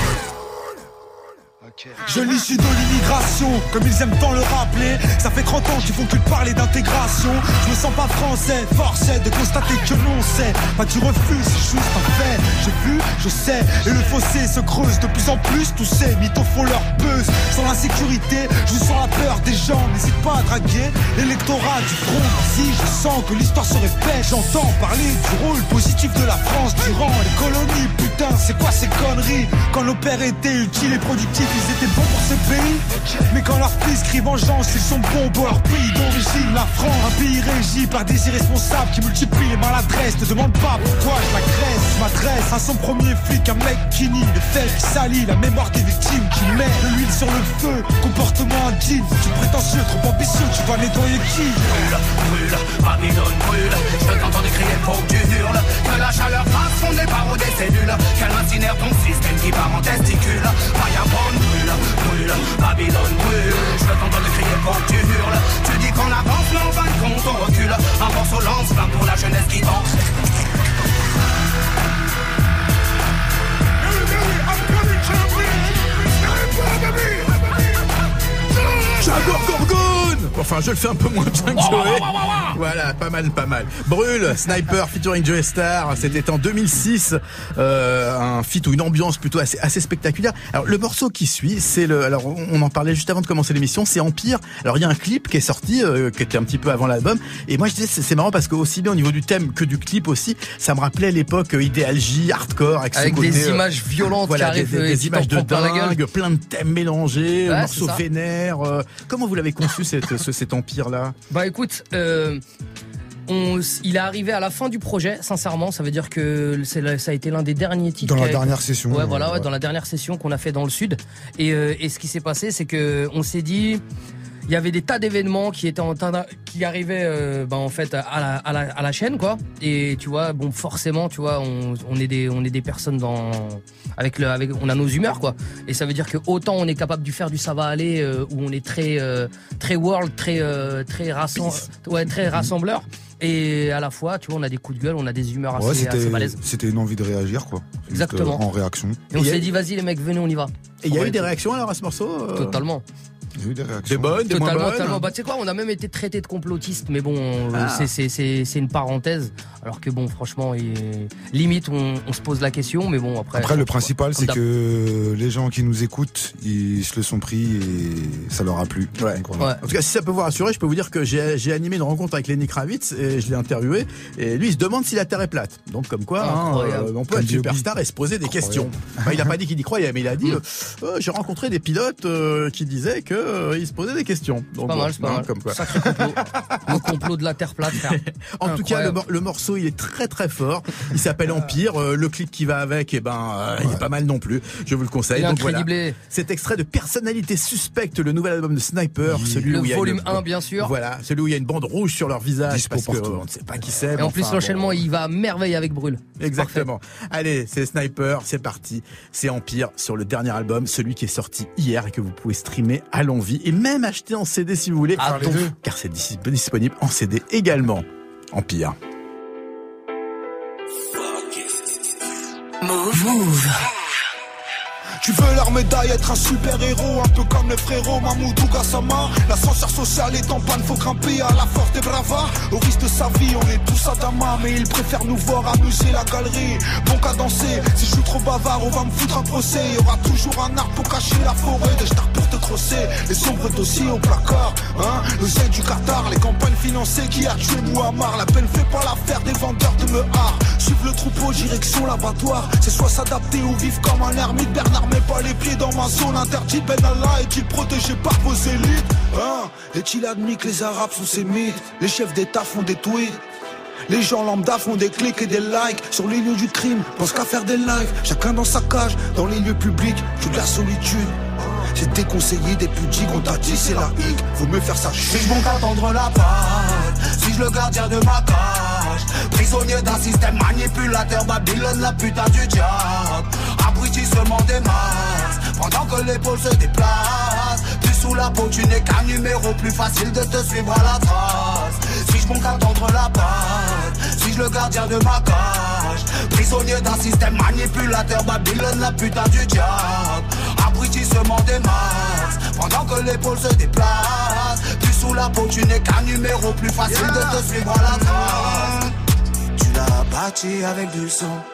Je l'issue de l'immigration, comme ils aiment tant le rappeler. Ça fait 30 ans qu'ils font que parler d'intégration. Je me sens pas français, forcé de constater que l'on sait. Pas du refus, c'est juste un fait. J'ai vu, je sais, et le fossé se creuse de plus en plus. Tous ces mythos font leur buzz. Sans l'insécurité, je sens la peur des gens. N'hésite pas à draguer l'électorat du front. Si je sens que l'histoire se répète, j'entends parler du rôle positif de la France durant les colonies. Putain, c'est quoi ces conneries? Quand nos pères étaient utiles et productifs, étaient bons pour ce pays. Mais quand leurs fils crient vengeance, ils sont bons pour leur pays d'origine. La France, un pays régi par des irresponsables qui multiplient les maladresses. Te demande pas pourquoi je m'agresse, je m'adresse à son premier flic, un mec qui nie les faits, qui salit la mémoire des victimes, qui met de l'huile sur le feu. Comportement indigne, tu prétentieux, trop ambitieux, tu vas nettoyer qui? Brûle, brûle, Babylone brûle Je t'entends crier, faut que tu hurles Que la chaleur fasse fondre les barreaux des cellules Qu'elle incinère ton système qui part en testicule Vagabonde brûle, Babylone brûle Je t'entends crier, faut que tu hurles. Tu dis qu'on avance, mais en fin compte on recule. Un morceau lance, plein pour la jeunesse qui danse. J'adore Gorgone Enfin, je le fais un peu moins bien que Joey. Voilà, pas mal, pas mal. Brûle, Sniper featuring Joey Star. C'était en 2006. Euh, un feat ou une ambiance plutôt assez, assez spectaculaire. Alors, le morceau qui suit, c'est le. Alors, on en parlait juste avant de commencer l'émission. C'est Empire. Alors, il y a un clip qui est sorti, euh, qui était un petit peu avant l'album. Et moi, je disais, c'est marrant parce que aussi bien au niveau du thème que du clip aussi, ça me rappelait l'époque euh, idéalgie, hardcore, avec, ce Avec côté, des euh, images violentes voilà, qui arrivent des, images de dingue, plein de thèmes mélangés, Ouais, morceaux vénères. euh, comment vous l'avez conçu cette, ce- cet empire là Bah écoute, euh, on, il est arrivé à la fin du projet, sincèrement. Ça veut dire que c'est ça a été l'un des derniers titres. Dans la dernière session, Ouais, voilà, ouais, ouais. dans la dernière session qu'on a fait dans le sud. Et, euh, et ce qui s'est passé, c'est que on s'est dit. Il y avait des tas d'événements qui étaient en train de- qui arrivaient euh, en fait à la, à, la, à la chaîne quoi. Et tu vois bon forcément tu vois on, on est des on est des personnes dans avec le avec on a nos humeurs quoi. Et ça veut dire que autant on est capable de faire du ça va aller euh, où on est très euh, très world très euh, très rassem- ouais très rassembleur et à la fois tu vois on a des coups de gueule on a des humeurs Ouais, assez, assez c'était balèzes. c'était une envie de réagir, quoi. Juste, Exactement. euh, en réaction. et on s'est dit vas-y les mecs venez on y va. Et il y a eu des réactions alors à ce morceau euh totalement J'ai eu des réactions. Des bonnes, des moins Totalement, bonnes totalement. Bah, tu sais quoi, on a même été traité de complotiste, mais bon, Ah. c'est- c'est- c'est c'est une parenthèse. Alors que bon, franchement, limite, on, on se pose la question, mais bon, après. Après, le principal, c'est que les gens qui nous écoutent, ils se le sont pris et ça leur a plu. Ouais. Voilà. En tout cas, si ça peut vous rassurer, je peux vous dire que j'ai j'ai animé une rencontre avec Lenny Kravitz et je l'ai interviewé. Et lui, il se demande si la Terre est plate. Donc, comme quoi, hein, euh, on peut Comme être superstar et se poser des questions. Enfin, il a pas dit qu'il y croyait, mais il a dit euh, euh, j'ai rencontré des pilotes euh, qui disaient que euh, ils se posaient des questions. Donc, Pas bon, mal, c'est pas hein, mal. Comme quoi. Sacré complot. le complot de la Terre plate. En tout cas, le morceau, il est très très fort. Il s'appelle Empire. Euh, le clip qui va avec, eh ben, euh, il est pas mal non plus. Je vous le conseille. Donc voilà. Cet extrait de Personnalité Suspecte, le nouvel album de Sniper, celui Le où il y a volume une- 1, bien sûr. Voilà, celui où il y a une bande rouge sur leur visage Dispo parce qu'on ne sait pas qui c'est. Et en plus, l'enchaînement, bon. il va à merveille avec Brûle. Exactement. Allez, c'est Sniper, c'est parti. C'est Empire sur le dernier album, celui qui est sorti hier et que vous pouvez streamer à l'envie et même acheter en CD si vous voulez. Ah, Donc, car c'est dis- disponible en CD également. Empire. Move. Tu veux leur médaille, être un super héros, un peu comme les frérots Mamoudou Gassama. L'ascenseur social est en panne, faut grimper à la force des bravards. Au risque de sa vie, on est tous à Dama, mais ils préfèrent nous voir amuser la galerie. Bon qu'à danser, si je suis trop bavard, on va me foutre un procès. Y aura toujours un arbre pour cacher la forêt, stars Les sombres dossiers au placard, hein. Le zèle du Qatar, les campagnes financées qui a tué Muammar. La peine fait pas l'affaire des vendeurs de mehar. Suivre le troupeau, direction l'abattoir. C'est soit s'adapter ou vivre comme un ermite. Bernard met pas les pieds dans ma zone interdite. Ben Allah est-il protégé par vos élites hein? Est-il admis que les Arabes sont sémites Les chefs d'État font des tweets. Les gens lambda font des clics et des likes sur les lieux du crime. Pense qu'à faire des lives, chacun dans sa cage, dans les lieux publics, toute la solitude. C'est déconseillé des pudiques, on t'a dit c'est la hic, faut mieux faire ça Si je monte attendre la balle, si je le gardien de ma cage, prisonnier d'un système manipulateur, Babylone la putain du diable, abrutissement des masses, pendant que l'épaule se déplace, tu sous la peau, tu n'es qu'un numéro, plus facile de te suivre à la trace. Si je monte attendre la balle, si je le gardien de ma cage, prisonnier d'un système manipulateur, Babylone la putain du diable, abrutissement des masses. Pendant que l'épaule se déplace, tu sous la peau, tu n'es qu'un numéro plus facile de te suivre à la trace. Tu l'as bâti avec du sang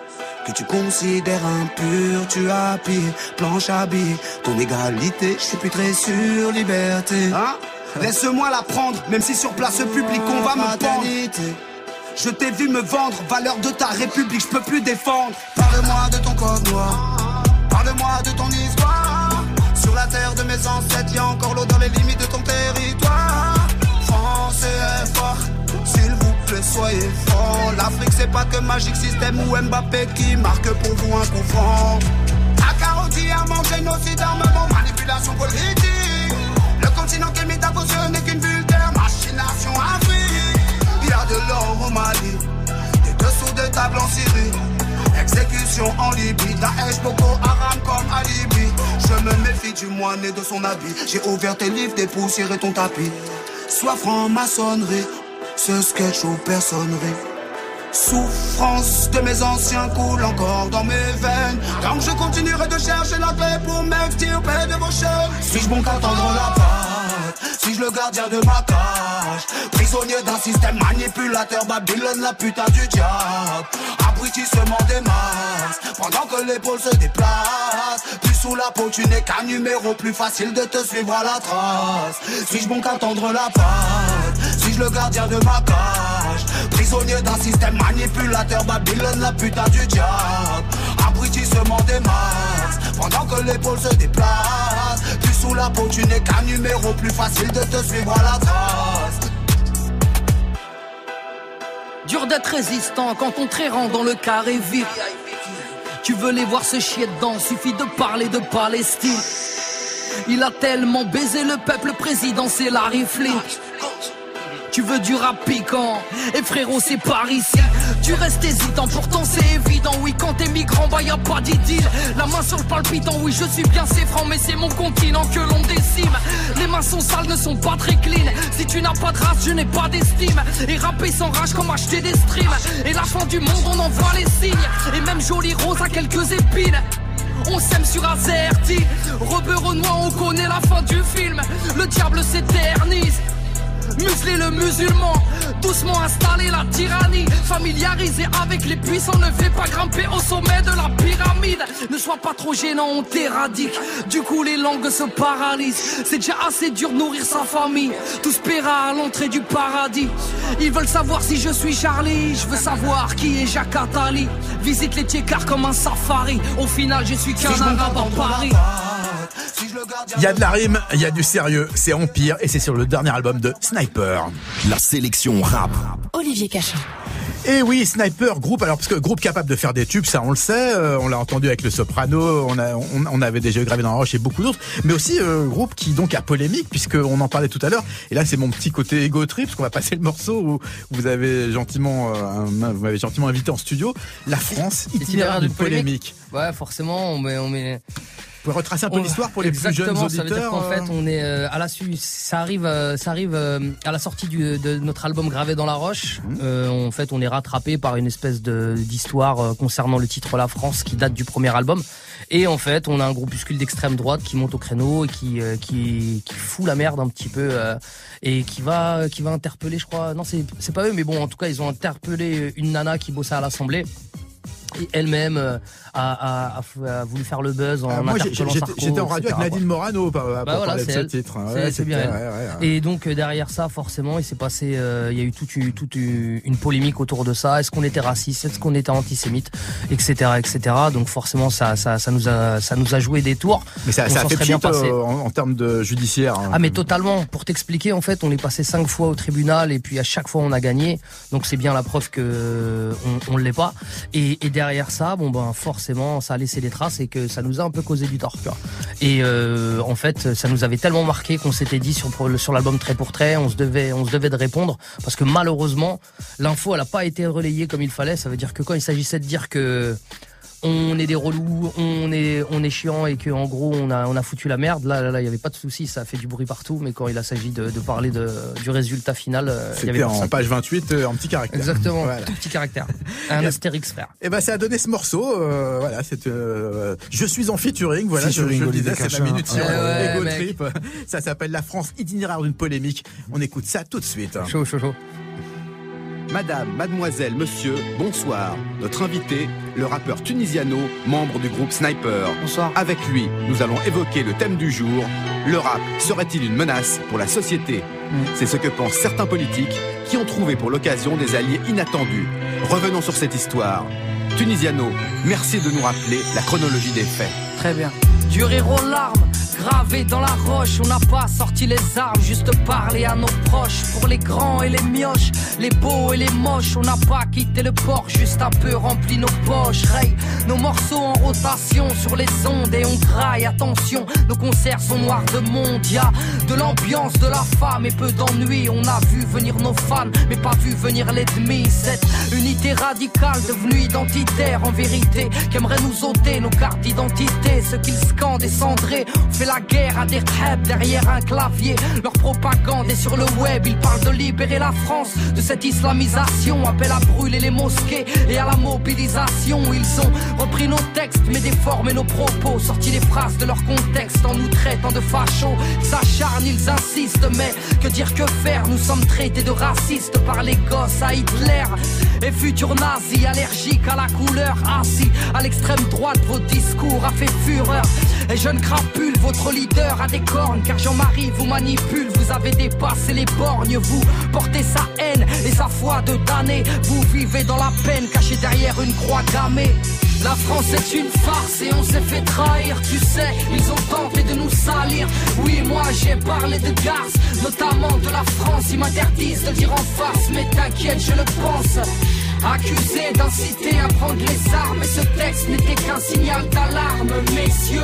que tu considères impur, tu as pire, planche à billes, ton égalité, je suis plus très sûr, liberté. Hein? Laisse-moi la prendre, même si sur place publique on va me. Je t'ai vu me vendre, valeur de ta république, je peux plus défendre. Parle-moi de ton corps noir, parle-moi de ton histoire. Sur la terre de mes ancêtres, y a encore l'eau dans les limites de ton territoire. France est fort, s'il vous plaît, soyez fort. L'Afrique, c'est pas que Magic System ou Mbappé qui marque pour vous un coup franc. A génocide, armement, manipulation et de son habit. J'ai ouvert tes livres, dépoussiéré ton tapis. Sois franc-maçonnerie, ce sketch aux personneries. Souffrance de mes anciens coule encore dans mes veines. Donc je continuerai de chercher la clé pour m'extirper de vos chaînes. Suis-je bon qu'attendre la pâte Suis-je le gardien de ma cage? Prisonnier d'un système manipulateur, Babylone la putain du diable. Abrutissement des masses, pendant que l'épaule se déplace. Tu sous la peau, tu n'es qu'un numéro plus facile de te suivre à la trace. Suis-je bon qu'attendre la pâte Suis-je le gardien de ma cage? Prisonnier d'un système manipulateur, Babylone la putain du diable. Abrutissement des masses, pendant que l'épaule se déplace. Tu sous la peau, tu n'es qu'un numéro plus facile de te suivre à la trace. Dur d'être résistant quand on te rend dans le carré vif. Tu veux les voir se chier dedans, suffit de parler de Palestine. Il a tellement baisé le peuple, président, c'est Larry Flint. Tu veux du rap piquant. Et frérot c'est par ici Tu restes hésitant pourtant c'est évident. Oui quand t'es migrant bah y a pas d'idylle. La main sur le palpitant oui je suis bien c'est Mais c'est mon continent que l'on décime. Les mains sont sales ne sont pas très clean. Si tu n'as pas de race je n'ai pas d'estime. Et rapper sans rage comme acheter des streams. Et la fin du monde on en voit les signes. Et même jolie rose a quelques épines. On s'aime sur Azerty. Rebeu Renoir on connaît la fin du film. Le diable s'éternise Museler le musulman, doucement installer la tyrannie, familiariser avec les puissants, ne fais pas grimper au sommet de la pyramide. Ne sois pas trop gênant, on t'éradique. Du coup, les langues se paralysent. C'est déjà assez dur de nourrir sa famille. Tous paiera à l'entrée du paradis. Ils veulent savoir si je suis Charlie. Je veux savoir qui est Jacques Attali. Visite les Tchécars comme un safari. Au final, je suis qu'un arabe en Paris. Il y a de la rime, il y a du sérieux, c'est Empire et c'est sur le dernier album de Sniper. La sélection rap. Olivier Cachin. Et oui, Sniper, groupe, alors parce que groupe capable de faire des tubes, ça on le sait, euh, on l'a entendu avec le Soprano, on, a, on, on avait déjà gravé dans la roche et beaucoup d'autres, mais aussi euh, groupe qui donc a polémique puisqu'on en parlait tout à l'heure. Et là c'est mon petit côté ego trip parce qu'on va passer le morceau où vous avez gentiment, euh, vous m'avez gentiment invité en studio. La France itinéraire d'une polémique. Ouais, forcément, on met, on met. Vous pouvez retracer un peu l'histoire pour les plus jeunes Exactement, auditeurs. ça veut dire qu'en fait, on est euh, à la su ça arrive, euh, ça arrive euh, à la sortie du, de notre album Gravé dans la roche. Mmh. Euh, en fait, on est rattrapé par une espèce d'histoire concernant le titre La France qui date du premier album. Et en fait, on a un groupuscule d'extrême droite qui monte au créneau et qui euh, qui, qui fout la merde un petit peu euh, et qui va qui va interpeller, je crois. Non, c'est c'est pas eux, mais bon, en tout cas, ils ont interpellé une nana qui bossait à l'Assemblée. Elle-même euh, a, voulu faire le buzz en Ah, moi, j'étais en radio etc., avec Nadine Morano pour Bah voilà, parler de ce elle. titre. C'est- Ouais, c'est bien c'était- elle. ouais, ouais, ouais. Et donc euh, derrière ça, forcément, il s'est passé, euh, il y a eu toute, une- toute une une polémique autour de ça. Est-ce qu'on était raciste? Est-ce qu'on était antisémite? Etc. Etc. Donc forcément, ça, ça, ça nous a, ça nous a joué des tours. Mais ça, ça a fait bien passé. euh, en, en termes de judiciaire. hein. Ah mais totalement. Pour t'expliquer, en fait, on est passé cinq fois au tribunal et puis à chaque fois on a gagné. Donc c'est bien la preuve que on, on l'est pas. Et, et derrière ça, bon ben forcément, ça a laissé des traces et que ça nous a un peu causé du tort. Et euh, en fait, ça nous avait tellement marqué qu'on s'était dit sur l'album trait pour trait, on se devait on se devait de répondre parce que malheureusement, l'info elle a pas été relayée comme il fallait. Ça veut dire que quand il s'agissait de dire que on est des relous, on est, on est chiant et qu'en gros on a, on a foutu la merde. Là, là, là, il y avait pas de souci, ça a fait du bruit partout. Mais quand il a s'agi de, de parler de, du résultat final, euh, il y avait C'était en page 28, euh, en petit caractère. Exactement, Voilà. tout petit caractère. Un astérix frère. Et ben ça a donné ce morceau. euh, voilà, c'est euh, je suis en featuring. Voilà, je, Featuring je le disais, c'est ma minute sur Eh ouais, Ego mec. Trip. Ça s'appelle La France itinéraire d'une polémique. On écoute ça tout de suite. Chaud, chaud, chaud. Madame, mademoiselle, monsieur, bonsoir. Notre invité, le rappeur Tunisiano, membre du groupe Sniper. Bonsoir. Avec lui, nous allons évoquer le thème du jour. Le rap serait-il une menace pour la société? C'est ce que pensent certains politiques qui ont trouvé pour l'occasion des alliés inattendus. Revenons sur cette histoire. Tunisiano, merci de nous rappeler la chronologie des faits. Très bien. Du rire aux larmes, gravé dans la roche. On n'a pas sorti les armes, juste parlé à nos proches. Pour les grands et les mioches, les beaux et les moches. On n'a pas quitté le port, juste un peu rempli nos poches. Ray, nos morceaux en rotation sur les ondes et on graille. Attention, nos concerts sont noirs de monde. Y a de l'ambiance, de la femme et peu d'ennui. On a vu venir nos fans, mais pas vu venir l'ennemi. Cette unité radicale devenue identitaire en vérité, qui aimerait nous ôter nos cartes d'identité? Ce qu'ils scandent est cendré. On fait la guerre à des crêpes derrière un clavier. Leur propagande est sur le web. Ils parlent de libérer la France de cette islamisation. Appel à brûler les mosquées et à la mobilisation. Ils ont repris nos textes, mais déformé nos propos. Sorti les phrases de leur contexte en nous traitant de fachos. Ils ils insistent, mais que dire que faire? Nous sommes traités de racistes par les gosses à Hitler. Et futurs nazis, allergiques à la couleur, assis à l'extrême droite, votre discours a fait fureur. Et jeune crapule, votre leader a des cornes, car Jean-Marie vous manipule, vous avez dépassé les borgnes, vous portez sa haine et sa foi de damné. Vous vivez dans la peine, caché derrière une croix gammée. La France est une farce et on s'est fait trahir, tu sais, ils ont tenté de nous salir. Oui, moi j'ai parlé de gaz, notamment de la France, ils m'interdisent de dire en face, mais t'inquiète, je le pense. Accusé d'inciter à prendre les armes, et ce texte n'était qu'un signal d'alarme, messieurs.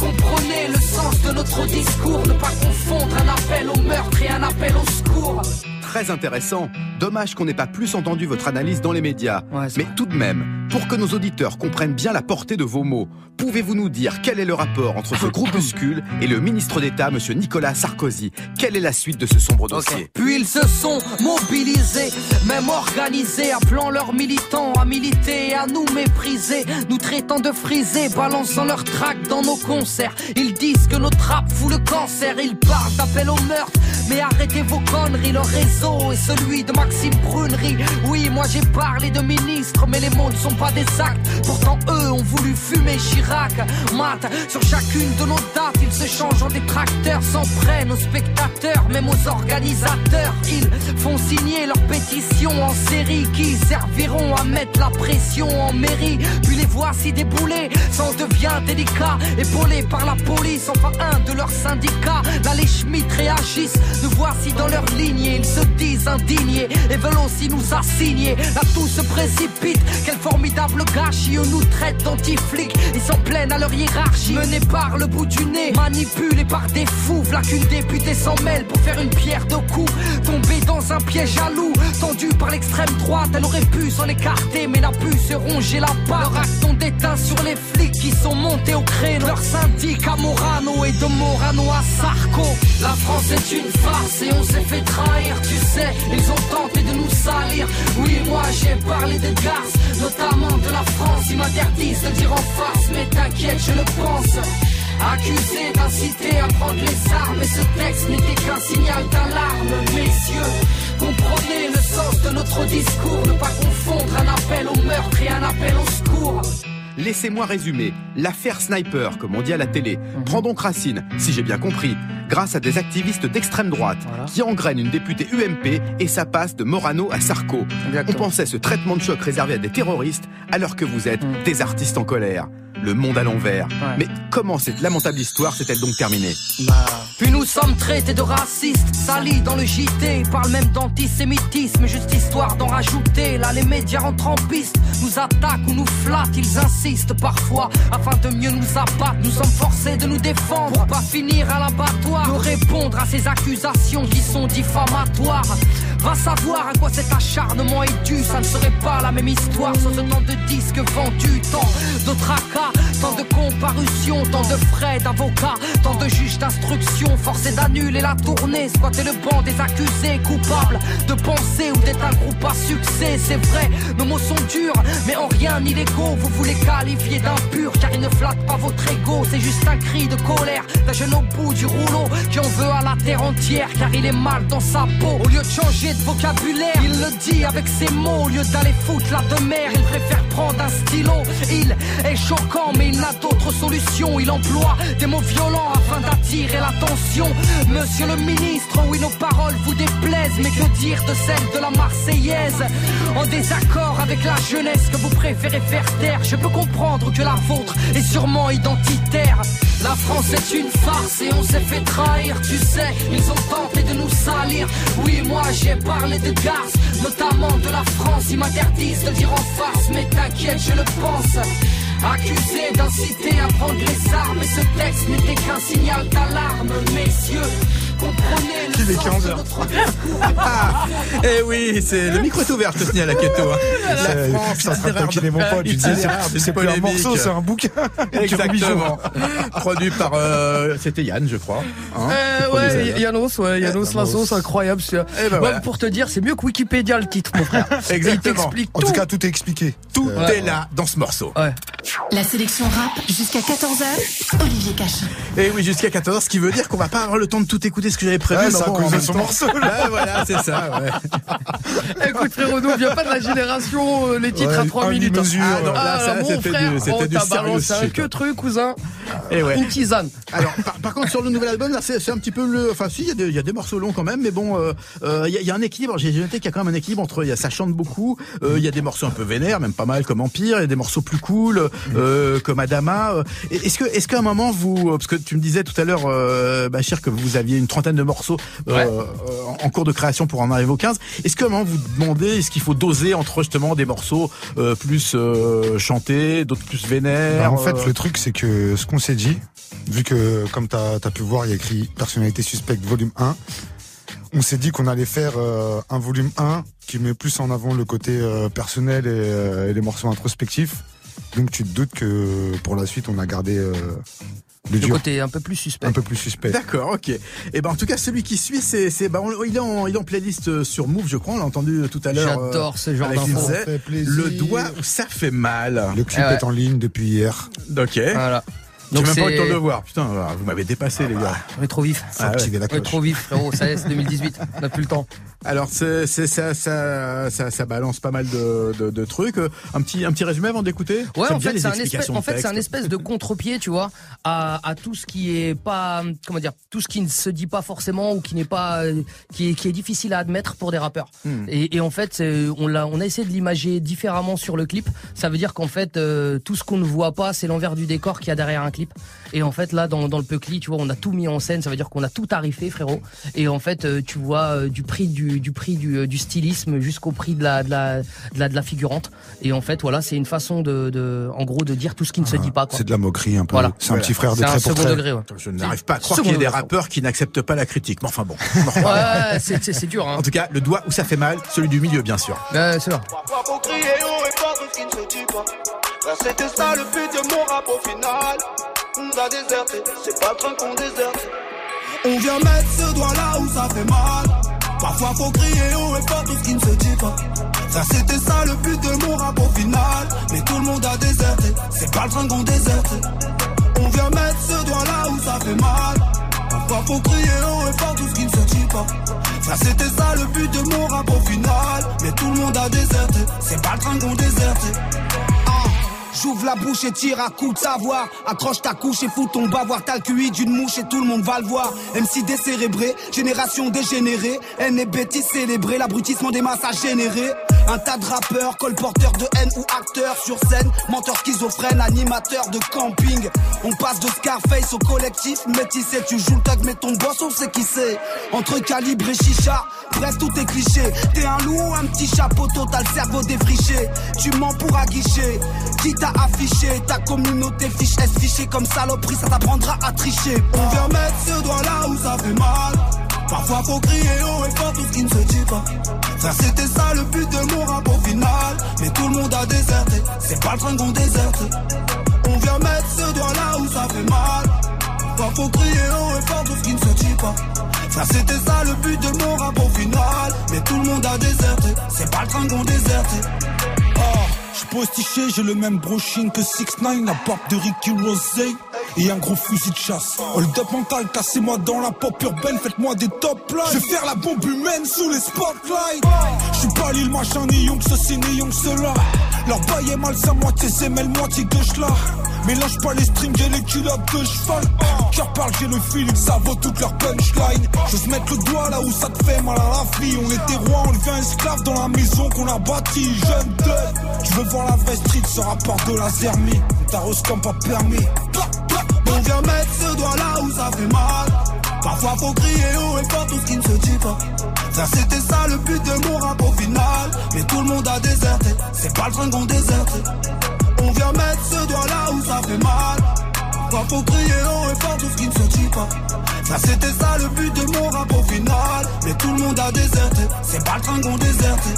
Comprenez le sens de notre discours, ne pas confondre un appel au meurtre et un appel au secours. Très intéressant. Dommage qu'on n'ait pas plus entendu votre analyse dans les médias. Mais tout de même, pour que nos auditeurs comprennent bien la portée de vos mots, pouvez-vous nous dire quel est le rapport entre ce groupuscule et le ministre d'État, monsieur Nicolas Sarkozy? Quelle est la suite de ce sombre dossier? Puis ils se sont mobilisés, même organisés, appelant leurs militants à militer et à nous mépriser, nous traitant de frisés, balançant leurs tracts dans nos concerts. Ils disent que notre rap fout le cancer, ils parlent d'appel au meurtre, mais arrêtez vos conneries, leur réseau est celui de Maxime Brunerie. Oui, moi j'ai parlé de ministre, mais les mots ne sont pas des actes. Pourtant eux ont voulu fumer Chirac, mat sur chacune de nos dates, ils se changent en détracteurs, s'en prennent aux spectateurs, même aux organisateurs. Ils font signer leurs pétitions en série qui serviront à mettre la pression en mairie. Puis les voici déboulés, ça en devient délicat, épaulés par la police, enfin un de leurs syndicats. Là les Schmitt réagissent, nous voici dans leur lignée, ils se disent indignés et veulent aussi nous assigner. Là tout se précipite, quel formidable gâchis, on nous traite d'anti-flics, ils s'en plaignent à leur hiérarchie. Menés par le bout du nez, manipulés par des fous, voilà qu'une députée s'en mêle pour faire une pierre de coups. Tombée dans un piège jaloux, tendue par l'extrême droite, elle aurait pu s'en écarter, mais n'a pu se ronger la barre. Leur sur les flics qui sont montés au créneau. Leur syndic à Morano et de Morano à Sarko. La France est une farce et on s'est fait trahir, tu sais, ils ont tenté de nous salir. Oui, moi j'ai parlé de gaz, notamment de la France, ils m'interdisent de dire en face, mais t'inquiète, je le pense. Accusé d'inciter à prendre les armes, et ce texte n'était qu'un signal d'alarme, messieurs. Comprenez le sens de notre discours, ne pas confondre un appel au meurtre et un appel au secours. Laissez-moi résumer. L'affaire Sniper, comme on dit à la télé, prend donc racine, si j'ai bien compris, grâce à des activistes d'extrême droite qui engrainent une députée UMP et ça passe de Morano à Sarko. On pensait ce traitement de choc réservé à des terroristes alors que vous êtes des artistes en colère. Le monde à l'envers. Mais comment cette lamentable histoire s'est-elle donc terminée Puis nous sommes traités de racistes, salis dans le JT, ils parlent même d'antisémitisme, juste histoire d'en rajouter. Là, les médias rentrent en piste, nous attaquent ou nous flattent, ils insistent parfois afin de mieux nous abattre. Nous sommes forcés de nous défendre pour pas finir à l'abattoir, de répondre à ces accusations qui sont diffamatoires. Va savoir à quoi cet acharnement est dû. Ça ne serait pas la même histoire sans autant de disques vendus. Tant de tracas, tant de comparutions, tant de frais d'avocats, tant de juges d'instruction forcés d'annuler la tournée. Squatter le banc des accusés coupables de penser ou d'être un groupe à succès. C'est vrai, nos mots sont durs, mais en rien illégaux. Vous voulez qualifier d'impur car il ne flatte pas votre ego. C'est juste un cri de colère d'un jeune au bout du rouleau qui en veut à la terre entière car il est mal dans sa peau. Au lieu de changer il le dit avec ses mots. Au lieu d'aller foutre la demeure, il préfère prendre un stylo. Il est choquant, mais il n'a d'autre solution. Il emploie des mots violents afin d'attirer l'attention. Monsieur le ministre, oui, nos paroles vous déplaisent, mais que dire de celles de la Marseillaise? En désaccord avec la jeunesse que vous préférez faire taire, je peux comprendre que la vôtre est sûrement identitaire. La France est une farce et on s'est fait trahir, tu sais, ils ont tenté de nous salir. Oui, moi j'ai parlé de Garce, notamment de la France, ils m'interdisent de dire en face, mais t'inquiète, je le pense. Accusé d'inciter à prendre les armes, et ce texte n'était qu'un signal d'alarme, messieurs. Comprenez Il est sens 15 de heures. notre discours. Eh oui, c'est le micro est ouvert, je te signale à Keto. hein. La France, de itinéraire taquiner mon pote, c'est- plus un morceau, c'est un bouquin. Exactement. Produit par, euh, c'était Yann, je crois. hein, Euh, ouais, Yann. Yanos, ouais, c'est incroyable. c'est- Eh ben. Pour te dire, c'est mieux que Wikipédia le titre, mon frère. Exactement. Il t'explique En tout. tout cas, tout est expliqué. Tout Ouais. est là dans ce morceau. Ouais. La sélection rap jusqu'à 14h. Olivier Cachin. Et oui, jusqu'à 14, ce qui veut dire qu'on va pas avoir le temps de tout écouter ce que j'avais prévu. C'est à cause de temps- morceau, là. Voilà, c'est ça, ouais. Écoute, frérot, nous, on vient pas de la génération, euh, les titres Ouais, à 3 un minutes. demi-mesure. Ah, non, là, Ah, ça, mon c'était frère, du, c'était oh, du t'as serious balancé un shit. que truc, cousin. Et ouais. Une tisane. Alors, par, par contre, sur le nouvel album, là, c'est un petit peu le. Enfin, si, il y, a des- il y a des morceaux longs quand même, mais bon, euh, euh, il y, a- il y a un équilibre. J'ai noté qu'il y a quand même un équilibre entre. il Y a, ça chante beaucoup. euh, Il y a des morceaux un peu vénères, même pas mal comme Empire. Il y a des morceaux plus cool, euh, comme Adama. euh. Est-ce que, est-ce qu'à un moment vous, parce que tu me disais tout à l'heure, euh, Bachir, que vous aviez une trentaine de morceaux euh, Ouais. euh, en cours de création pour en arriver aux 15. Est-ce qu'à un moment vous demandez, est-ce qu'il faut doser entre justement des morceaux euh, plus euh, chantés, d'autres plus vénères Bah, en fait, euh, le truc, c'est que ce qu'on s'est dit, vu que, comme tu as, pu voir, il y a écrit Personnalité suspecte volume 1, on s'est dit qu'on allait faire euh, un volume 1 qui met plus en avant le côté euh, personnel et, euh, et les morceaux introspectifs. Donc tu te doutes que pour la suite, on a gardé euh, le côté un peu plus suspect. un peu plus suspect. D'accord, ok. Et ben en tout cas celui qui suit, c'est c'est bah, on- il est en il est en playlist euh, sur Move, je crois. On l'a entendu tout à l'heure. euh, J'adore ce genre avec d'infos. Le doigt où ça fait mal. Le clip Eh ouais. est en ligne depuis hier. Ok. Voilà. J'ai Donc même pas eu le temps de le voir. Putain, vous m'avez dépassé les gars. On est trop vif. Ah ouais. On est trop vif, frérot. Ça y est, c'est 2018. On n'a plus le temps. Alors c'est ça, ça ça ça balance pas mal de, de, de trucs. Euh, Un petit un petit résumé avant d'écouter? Ouais, en fait, c'est un espèce, en de fait, c'est un texte. espèce de contre-pied, tu vois, à, à tout ce qui est pas, comment dire, tout ce qui ne se dit pas forcément ou qui n'est pas, euh, qui est, qui est difficile à admettre pour des rappeurs. Hmm. Et, et en fait, c'est- on l'a, on a essayé de l'imager différemment sur le clip. Ça veut dire qu'en fait, euh, tout ce qu'on ne voit pas, c'est l'envers du décor qu'il y a derrière un clip. Et en fait, là, dans, dans le Peucli, tu vois, on a tout mis en scène. Ça veut dire qu'on a tout tarifé, frérot. Et en fait, euh, tu vois, euh, du prix du, du prix du, euh, du stylisme jusqu'au prix de la, de la, de la, de la figurante. Et en fait, voilà, c'est une façon de, de, en gros, de dire tout ce qui ne se dit pas. Quoi. C'est de la moquerie un peu. Voilà. C'est un Voilà. petit frère de C'est un trait pour second trait. degré, ouais. Je n'arrive pas à croire qu'il y ait des rappeurs qui n'acceptent pas la critique. Mais enfin bon. Ouais, c'est, dur, hein. En tout cas, le doigt où ça fait mal, celui du milieu, bien sûr. Ouais, c'est vrai. Parfois faut crier haut et fort tout ce qui ne se dit pas. Car c'était ça le but de mon rap au final. On a déserté, c'est pas le train qu'on déserte. On vient mettre ce doigt là où ça fait mal. Parfois faut crier haut et fort tout ce qui ne se dit pas. Ça c'était ça le but de mon rap au final. Mais tout le monde a déserté, c'est pas le train qu'on déserte. On vient mettre ce doigt là où ça fait mal. Parfois faut crier haut et fort tout ce qui ne se dit pas. Ça c'était ça le but de mon rap au final. Mais tout le monde a déserté, c'est pas le train qu'on déserte. J'ouvre la bouche et tire à coup de savoir. Accroche ta couche et fous ton bavoir. T'as le QI d'une mouche et tout le monde va le voir. MC décérébré, génération dégénérée. Haine et bêtises célébrées, l'abrutissement des masses généré. Un tas de rappeurs, colporteurs de haine ou acteurs sur scène. Menteurs schizophrènes, animateurs de camping. On passe de Scarface au collectif métissé. Tu joues le tag, mais ton boss, on sait qui c'est. Entre calibre et chicha, bref, tout est cliché. T'es un loup ou un petit chapeau, t'as le cerveau défriché. Tu mens pour aguicher. Qui t'a affiché? Ta communauté fiche S fiché comme saloperie, ça t'apprendra à tricher. On vient mettre ce doigt là où ça fait mal. Parfois faut crier haut et fort tout ce qui ne se dit pas. Ça c'était ça le but de mon rap au final. Mais tout le monde a déserté, c'est pas le train qu'on déserte. On vient mettre ce doigt là où ça fait mal. Parfois faut crier haut et fort tout ce qui ne se dit pas. Ça c'était ça le but de mon rap au final. Mais tout le monde a déserté, c'est pas le train qu'on déserte. Ah, j'suis postiché, j'ai le même brushing que 6 9 la barbe de Ricky Rosé et un gros fusil de chasse. Hold up mental, cassez-moi dans la pop urbaine, faites-moi des top lines. Je vais faire la bombe humaine sous les spotlights. J'suis pas l'île machin, ni young ceci, ni young cela. Leur bail est malsain, moitié semelle, moitié gauche là. Mélange pas les strings, j'ai les culottes de cheval. Cœur parle, j'ai le feeling, ça vaut toute leur punchline. J'ose mettre le doigt là où ça te fait mal à la fille. On était rois, on devient esclave dans la maison qu'on a bâtie. Jeune dead, tu veux voir la vraie street, ce rapport de la zermie. T'arroses comme pas permis. On vient mettre ce doigt là où ça fait mal. Parfois faut crier haut et fort tout ce qui ne se dit pas. Ça c'était ça le but de mon rap au final. Mais tout le monde a déserté, c'est pas le train qu'on déserte. On vient mettre ce doigt là où ça fait mal. Parfois faut crier haut et fort tout ce qui ne se dit pas. Ça c'était ça le but de mon rap au final. Mais tout le monde a déserté, c'est pas le train qu'on déserte.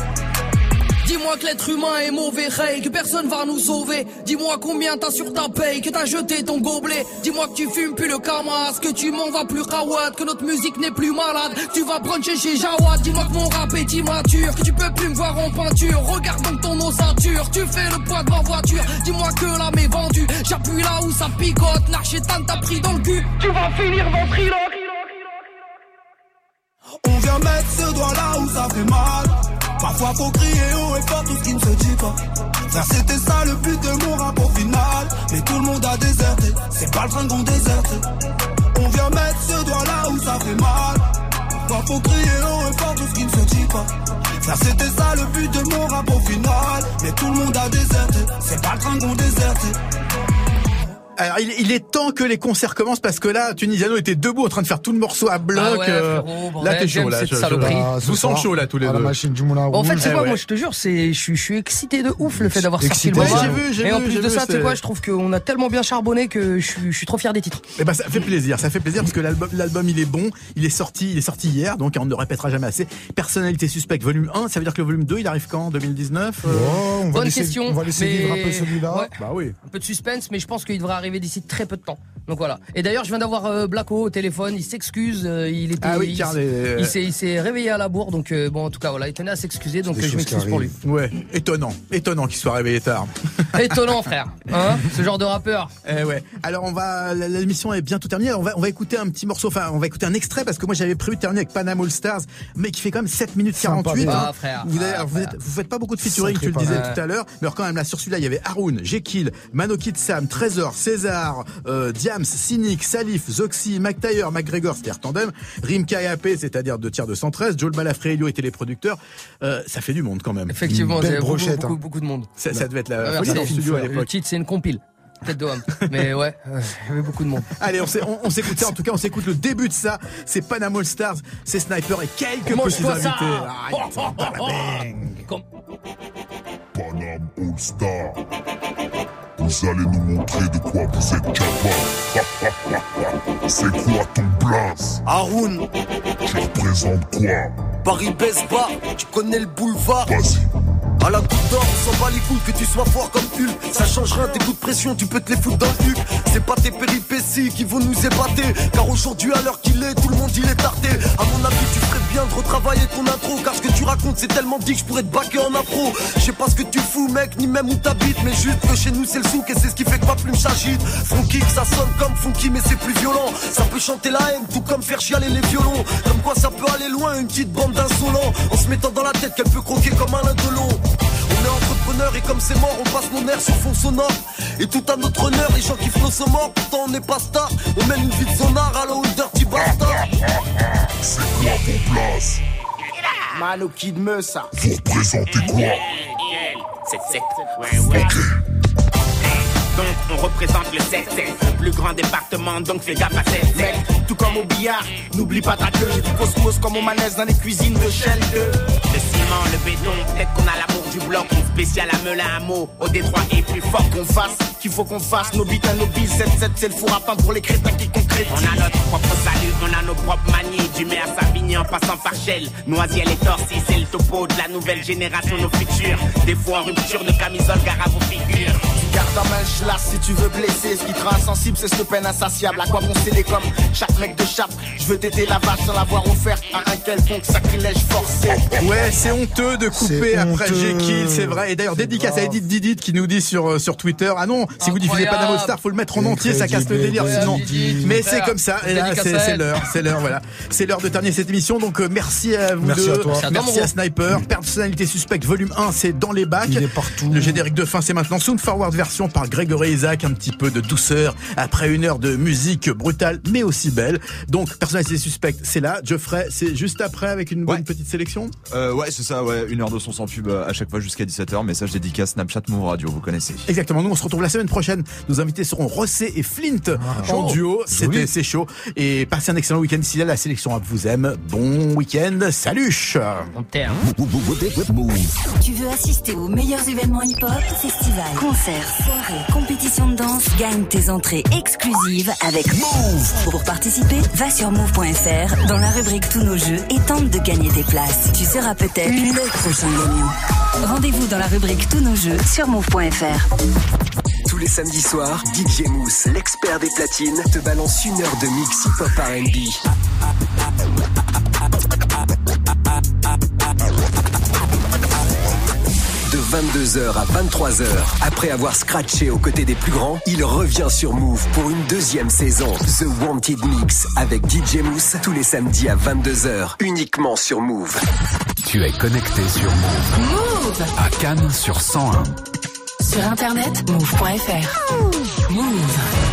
Dis-moi que l'être humain est mauvais, Ray, que personne va nous sauver. Dis-moi combien t'as sur ta paye, que t'as jeté ton gobelet. Dis-moi que tu fumes plus le camas, que tu m'en vas plus rawad, que notre musique n'est plus malade. Tu vas bruncher chez Jawad. Dis-moi que mon rap est immature, que tu peux plus me voir en peinture. Regarde donc ton ossature, tu fais le poids de ma voiture. Dis-moi que l'âme est vendue, j'appuie là où ça picote. Narchetan t'a pris dans le cul, tu vas finir ventriloque. On vient mettre ce doigt là où ça fait mal. Parfois faut crier haut et fort tout ce qui ne se dit pas. Ça c'était ça le but de mon rap au final. Mais tout le monde a déserté, c'est pas le train qu'on déserte. On vient mettre ce doigt là où ça fait mal. Parfois faut crier haut et fort tout ce qui ne se dit pas. Ça c'était ça le but de mon rap au final. Mais tout le monde a déserté, c'est pas le train qu'on déserte. Alors, il, il est temps que les concerts commencent parce que là, Tunisiano était debout en train de faire tout le morceau à bloc. Ah ouais, euh, frérot, là, t'es chaud, là. cette je- je- saloperie. je vous sens chaud, là, tous les deux. la machine du Moulin Bon, en fait, c'est Eh quoi ouais. Moi, je te jure, c'est, je suis, je suis excité de ouf le fait d'avoir sorti le moment. Ouais, j'ai vu, j'ai Et en vu, plus de vu, ça, tu sais c'est- quoi Je trouve qu'on a tellement bien charbonné que je suis, je suis trop fier des titres. Eh ben, ça fait plaisir, ça fait plaisir parce que l'album, l'album, il est bon, il est sorti, il est sorti hier, donc on ne le répétera jamais assez. Personnalité suspecte, volume 1, ça veut dire que le volume 2, il arrive quand 2019 euh, Oh, on va Bonne laisser, question. On va laisser mais- vivre un peu celui-là. Bah oui. Un peu de suspense, mais je pense qu'il devrait arriver d'ici très peu de temps. Donc voilà. Et d'ailleurs, je viens d'avoir euh, Blacko au téléphone. Il s'excuse. euh, il était. Ah oui, il, car les- il s'est, il s'est réveillé à la bourre. Donc euh, bon, en tout cas, voilà, il tenait à s'excuser. Donc euh, je m'excuse pour lui. Ouais, étonnant, étonnant qu'il soit réveillé tard. Étonnant, frère. Hein? Ce genre de rappeur. Eh ouais. Alors on va, la- l'émission est bientôt terminée. On va, on va écouter un petit morceau, enfin on va écouter un extrait parce que moi j'avais prévu de terminer avec Panama All Stars, mais qui fait quand même 7 minutes Sympa, 48. déjà. hein. Ah, frère. Vous, avez- Ah, vous, êtes- frère. vous faites pas beaucoup de featuring, tu le disais tout à l'heure, mais alors quand même là sur celui-là il y avait Haroun, Jekyll, Manokid Sam, Trésor, César, euh, Diams, Cynic, Salif, Zoxy, McTyre, McGregor, c'est-à-dire Tandem, Rimka et AP, c'est-à-dire deux tiers de 113, Joel Balafré, Elio étaient les producteurs. Euh, ça fait du monde quand même. Effectivement, c'est beaucoup, hein. beaucoup de monde. Ça, ça devait être la Ah, folie dans le studio à l'époque. c'est une compile. Tête de homme. Mais ouais, euh, il y avait beaucoup de monde. Allez, on s'est- on- on s'écoute ça. En tout cas, on s'écoute le début de ça. C'est Panama All Stars, c'est Sniper et quelques petits Mange-toi ça invités. Oh, Arrête, oh, oh, oh. Panam All Star. Vous allez nous montrer de quoi vous êtes capable. C'est quoi ton place Haroun, Tu représentes quoi? Paris baisse bas, tu connais le boulevard? Vas-y. À la goutte d'or, on s'en bat les couilles que tu sois fort comme Hulk. Ça change rien, tes coups de pression, tu peux te les foutre dans le cul. C'est pas tes péripéties qui vont nous épater. Car aujourd'hui, à l'heure qu'il est, tout le monde il est tardé. À mon avis, tu ferais bien de retravailler ton intro. Car ce que tu racontes, c'est tellement dit que je pourrais te baquer en impro. Je sais pas ce que tu fous, mec, ni même où t'habites. Mais juste que chez nous, c'est le souk et c'est ce qui fait que ma plume s'agite. Funky, ça sonne comme funky, mais c'est plus violent. Ça peut chanter la haine, tout comme faire chialer les violons. Comme quoi, ça peut aller loin, une petite bande d'insolents. En se mettant dans la tête qu'elle peut croquer comme un lindelon. On est entrepreneur et comme c'est mort, on passe nos nerfs sur fond sonore. Et tout à notre honneur, les gens qui font nos morts, pourtant on n'est pas star. On mène une vie de zonard à la dirty bastard. C'est quoi ton place Mano Kid Meusa. Vous représentez quoi C'est 7. Ouais, ouais. Donc on représente le 7 le plus grand département, donc fais gaffe à 7 Mec, tout comme au billard, n'oublie pas ta queue. J'ai du cosmos comme au manège dans les cuisines de Shell 2. Le béton, peut-être qu'on a l'amour du bloc, se spécial à Melun à mot. Au Détroit et plus fort qu'on fasse, qu'il faut qu'on fasse. Nos bites à nos billes, 7-7, c'est le four à pain pour les crétins qui concrétisent. On a notre propre salut, on a nos propres manies. Du maire à Savigny en passant par Shell. Noisiel et Torcy, c'est le topo la nouvelle génération, nos futurs. Des fois en rupture de camisole, gare à vos figures. Garde ta main, lasse si tu veux blesser. Ce qui te rend insensible, c'est cette peine insatiable. À quoi bon les comme chaque mec de chape? Je veux t'aider la vache sans l'avoir offert à un quelconque sacrilège forcé. Ouais, c'est honteux de couper après Jekyll, c'est vrai. Et d'ailleurs, dédicace à Edith Didit qui nous dit sur, euh, sur Twitter Ah non, si vous diffusez pas Damo Star, faut le mettre en entier, ça casse le délire sinon. Mais c'est comme ça. Et là, c'est l'heure, c'est l'heure, voilà. C'est l'heure de terminer cette émission. Donc, euh, merci à vous Merci deux. à toi. Merci à Sniper. Personnalité suspecte, volume 1, c'est dans les bacs. Il est partout. Le générique de fin, c'est maintenant. Sound Forward version par Grégory Isaac. Un petit peu de douceur après une heure de musique brutale, mais aussi belle. Donc, personnalité suspecte, c'est là. Geoffrey, c'est juste après avec une bonne petite sélection? Euh, ouais, c'est ça, ouais. Une heure de son sans pub euh, à chaque fois jusqu'à 17h. Message dédicace Snapchat Move Radio, vous connaissez. Exactement. Nous, on se retrouve la semaine prochaine. Nos invités seront Rossé et Flint en chaud. duo. C'était, c'est chaud. Et passez un excellent week-end d'ici là. La sélection rap vous aime. Bon week-end. Salut! Tu veux assister aux meilleurs événements hip-hop, festivals, concerts, soirées, compétitions de danse, gagne tes entrées exclusives avec Move. Pour participer, va sur move.fr dans la rubrique Tous nos jeux et tente de gagner tes places. Tu seras peut-être le prochain gagnant. Rendez-vous dans la rubrique Tous nos jeux sur move.fr. Tous les samedis soirs, DJ Mousse, l'expert des platines, te balance une heure de mix hip-hop R&B. 22h à 23h, après avoir scratché aux côtés des plus grands, il revient sur Move pour une deuxième saison. The Wanted Mix avec DJ Mousse tous les samedis à 22h, uniquement sur Move. Tu es connecté sur Move. Move À Cannes sur 101. Sur internet, move.fr. Move.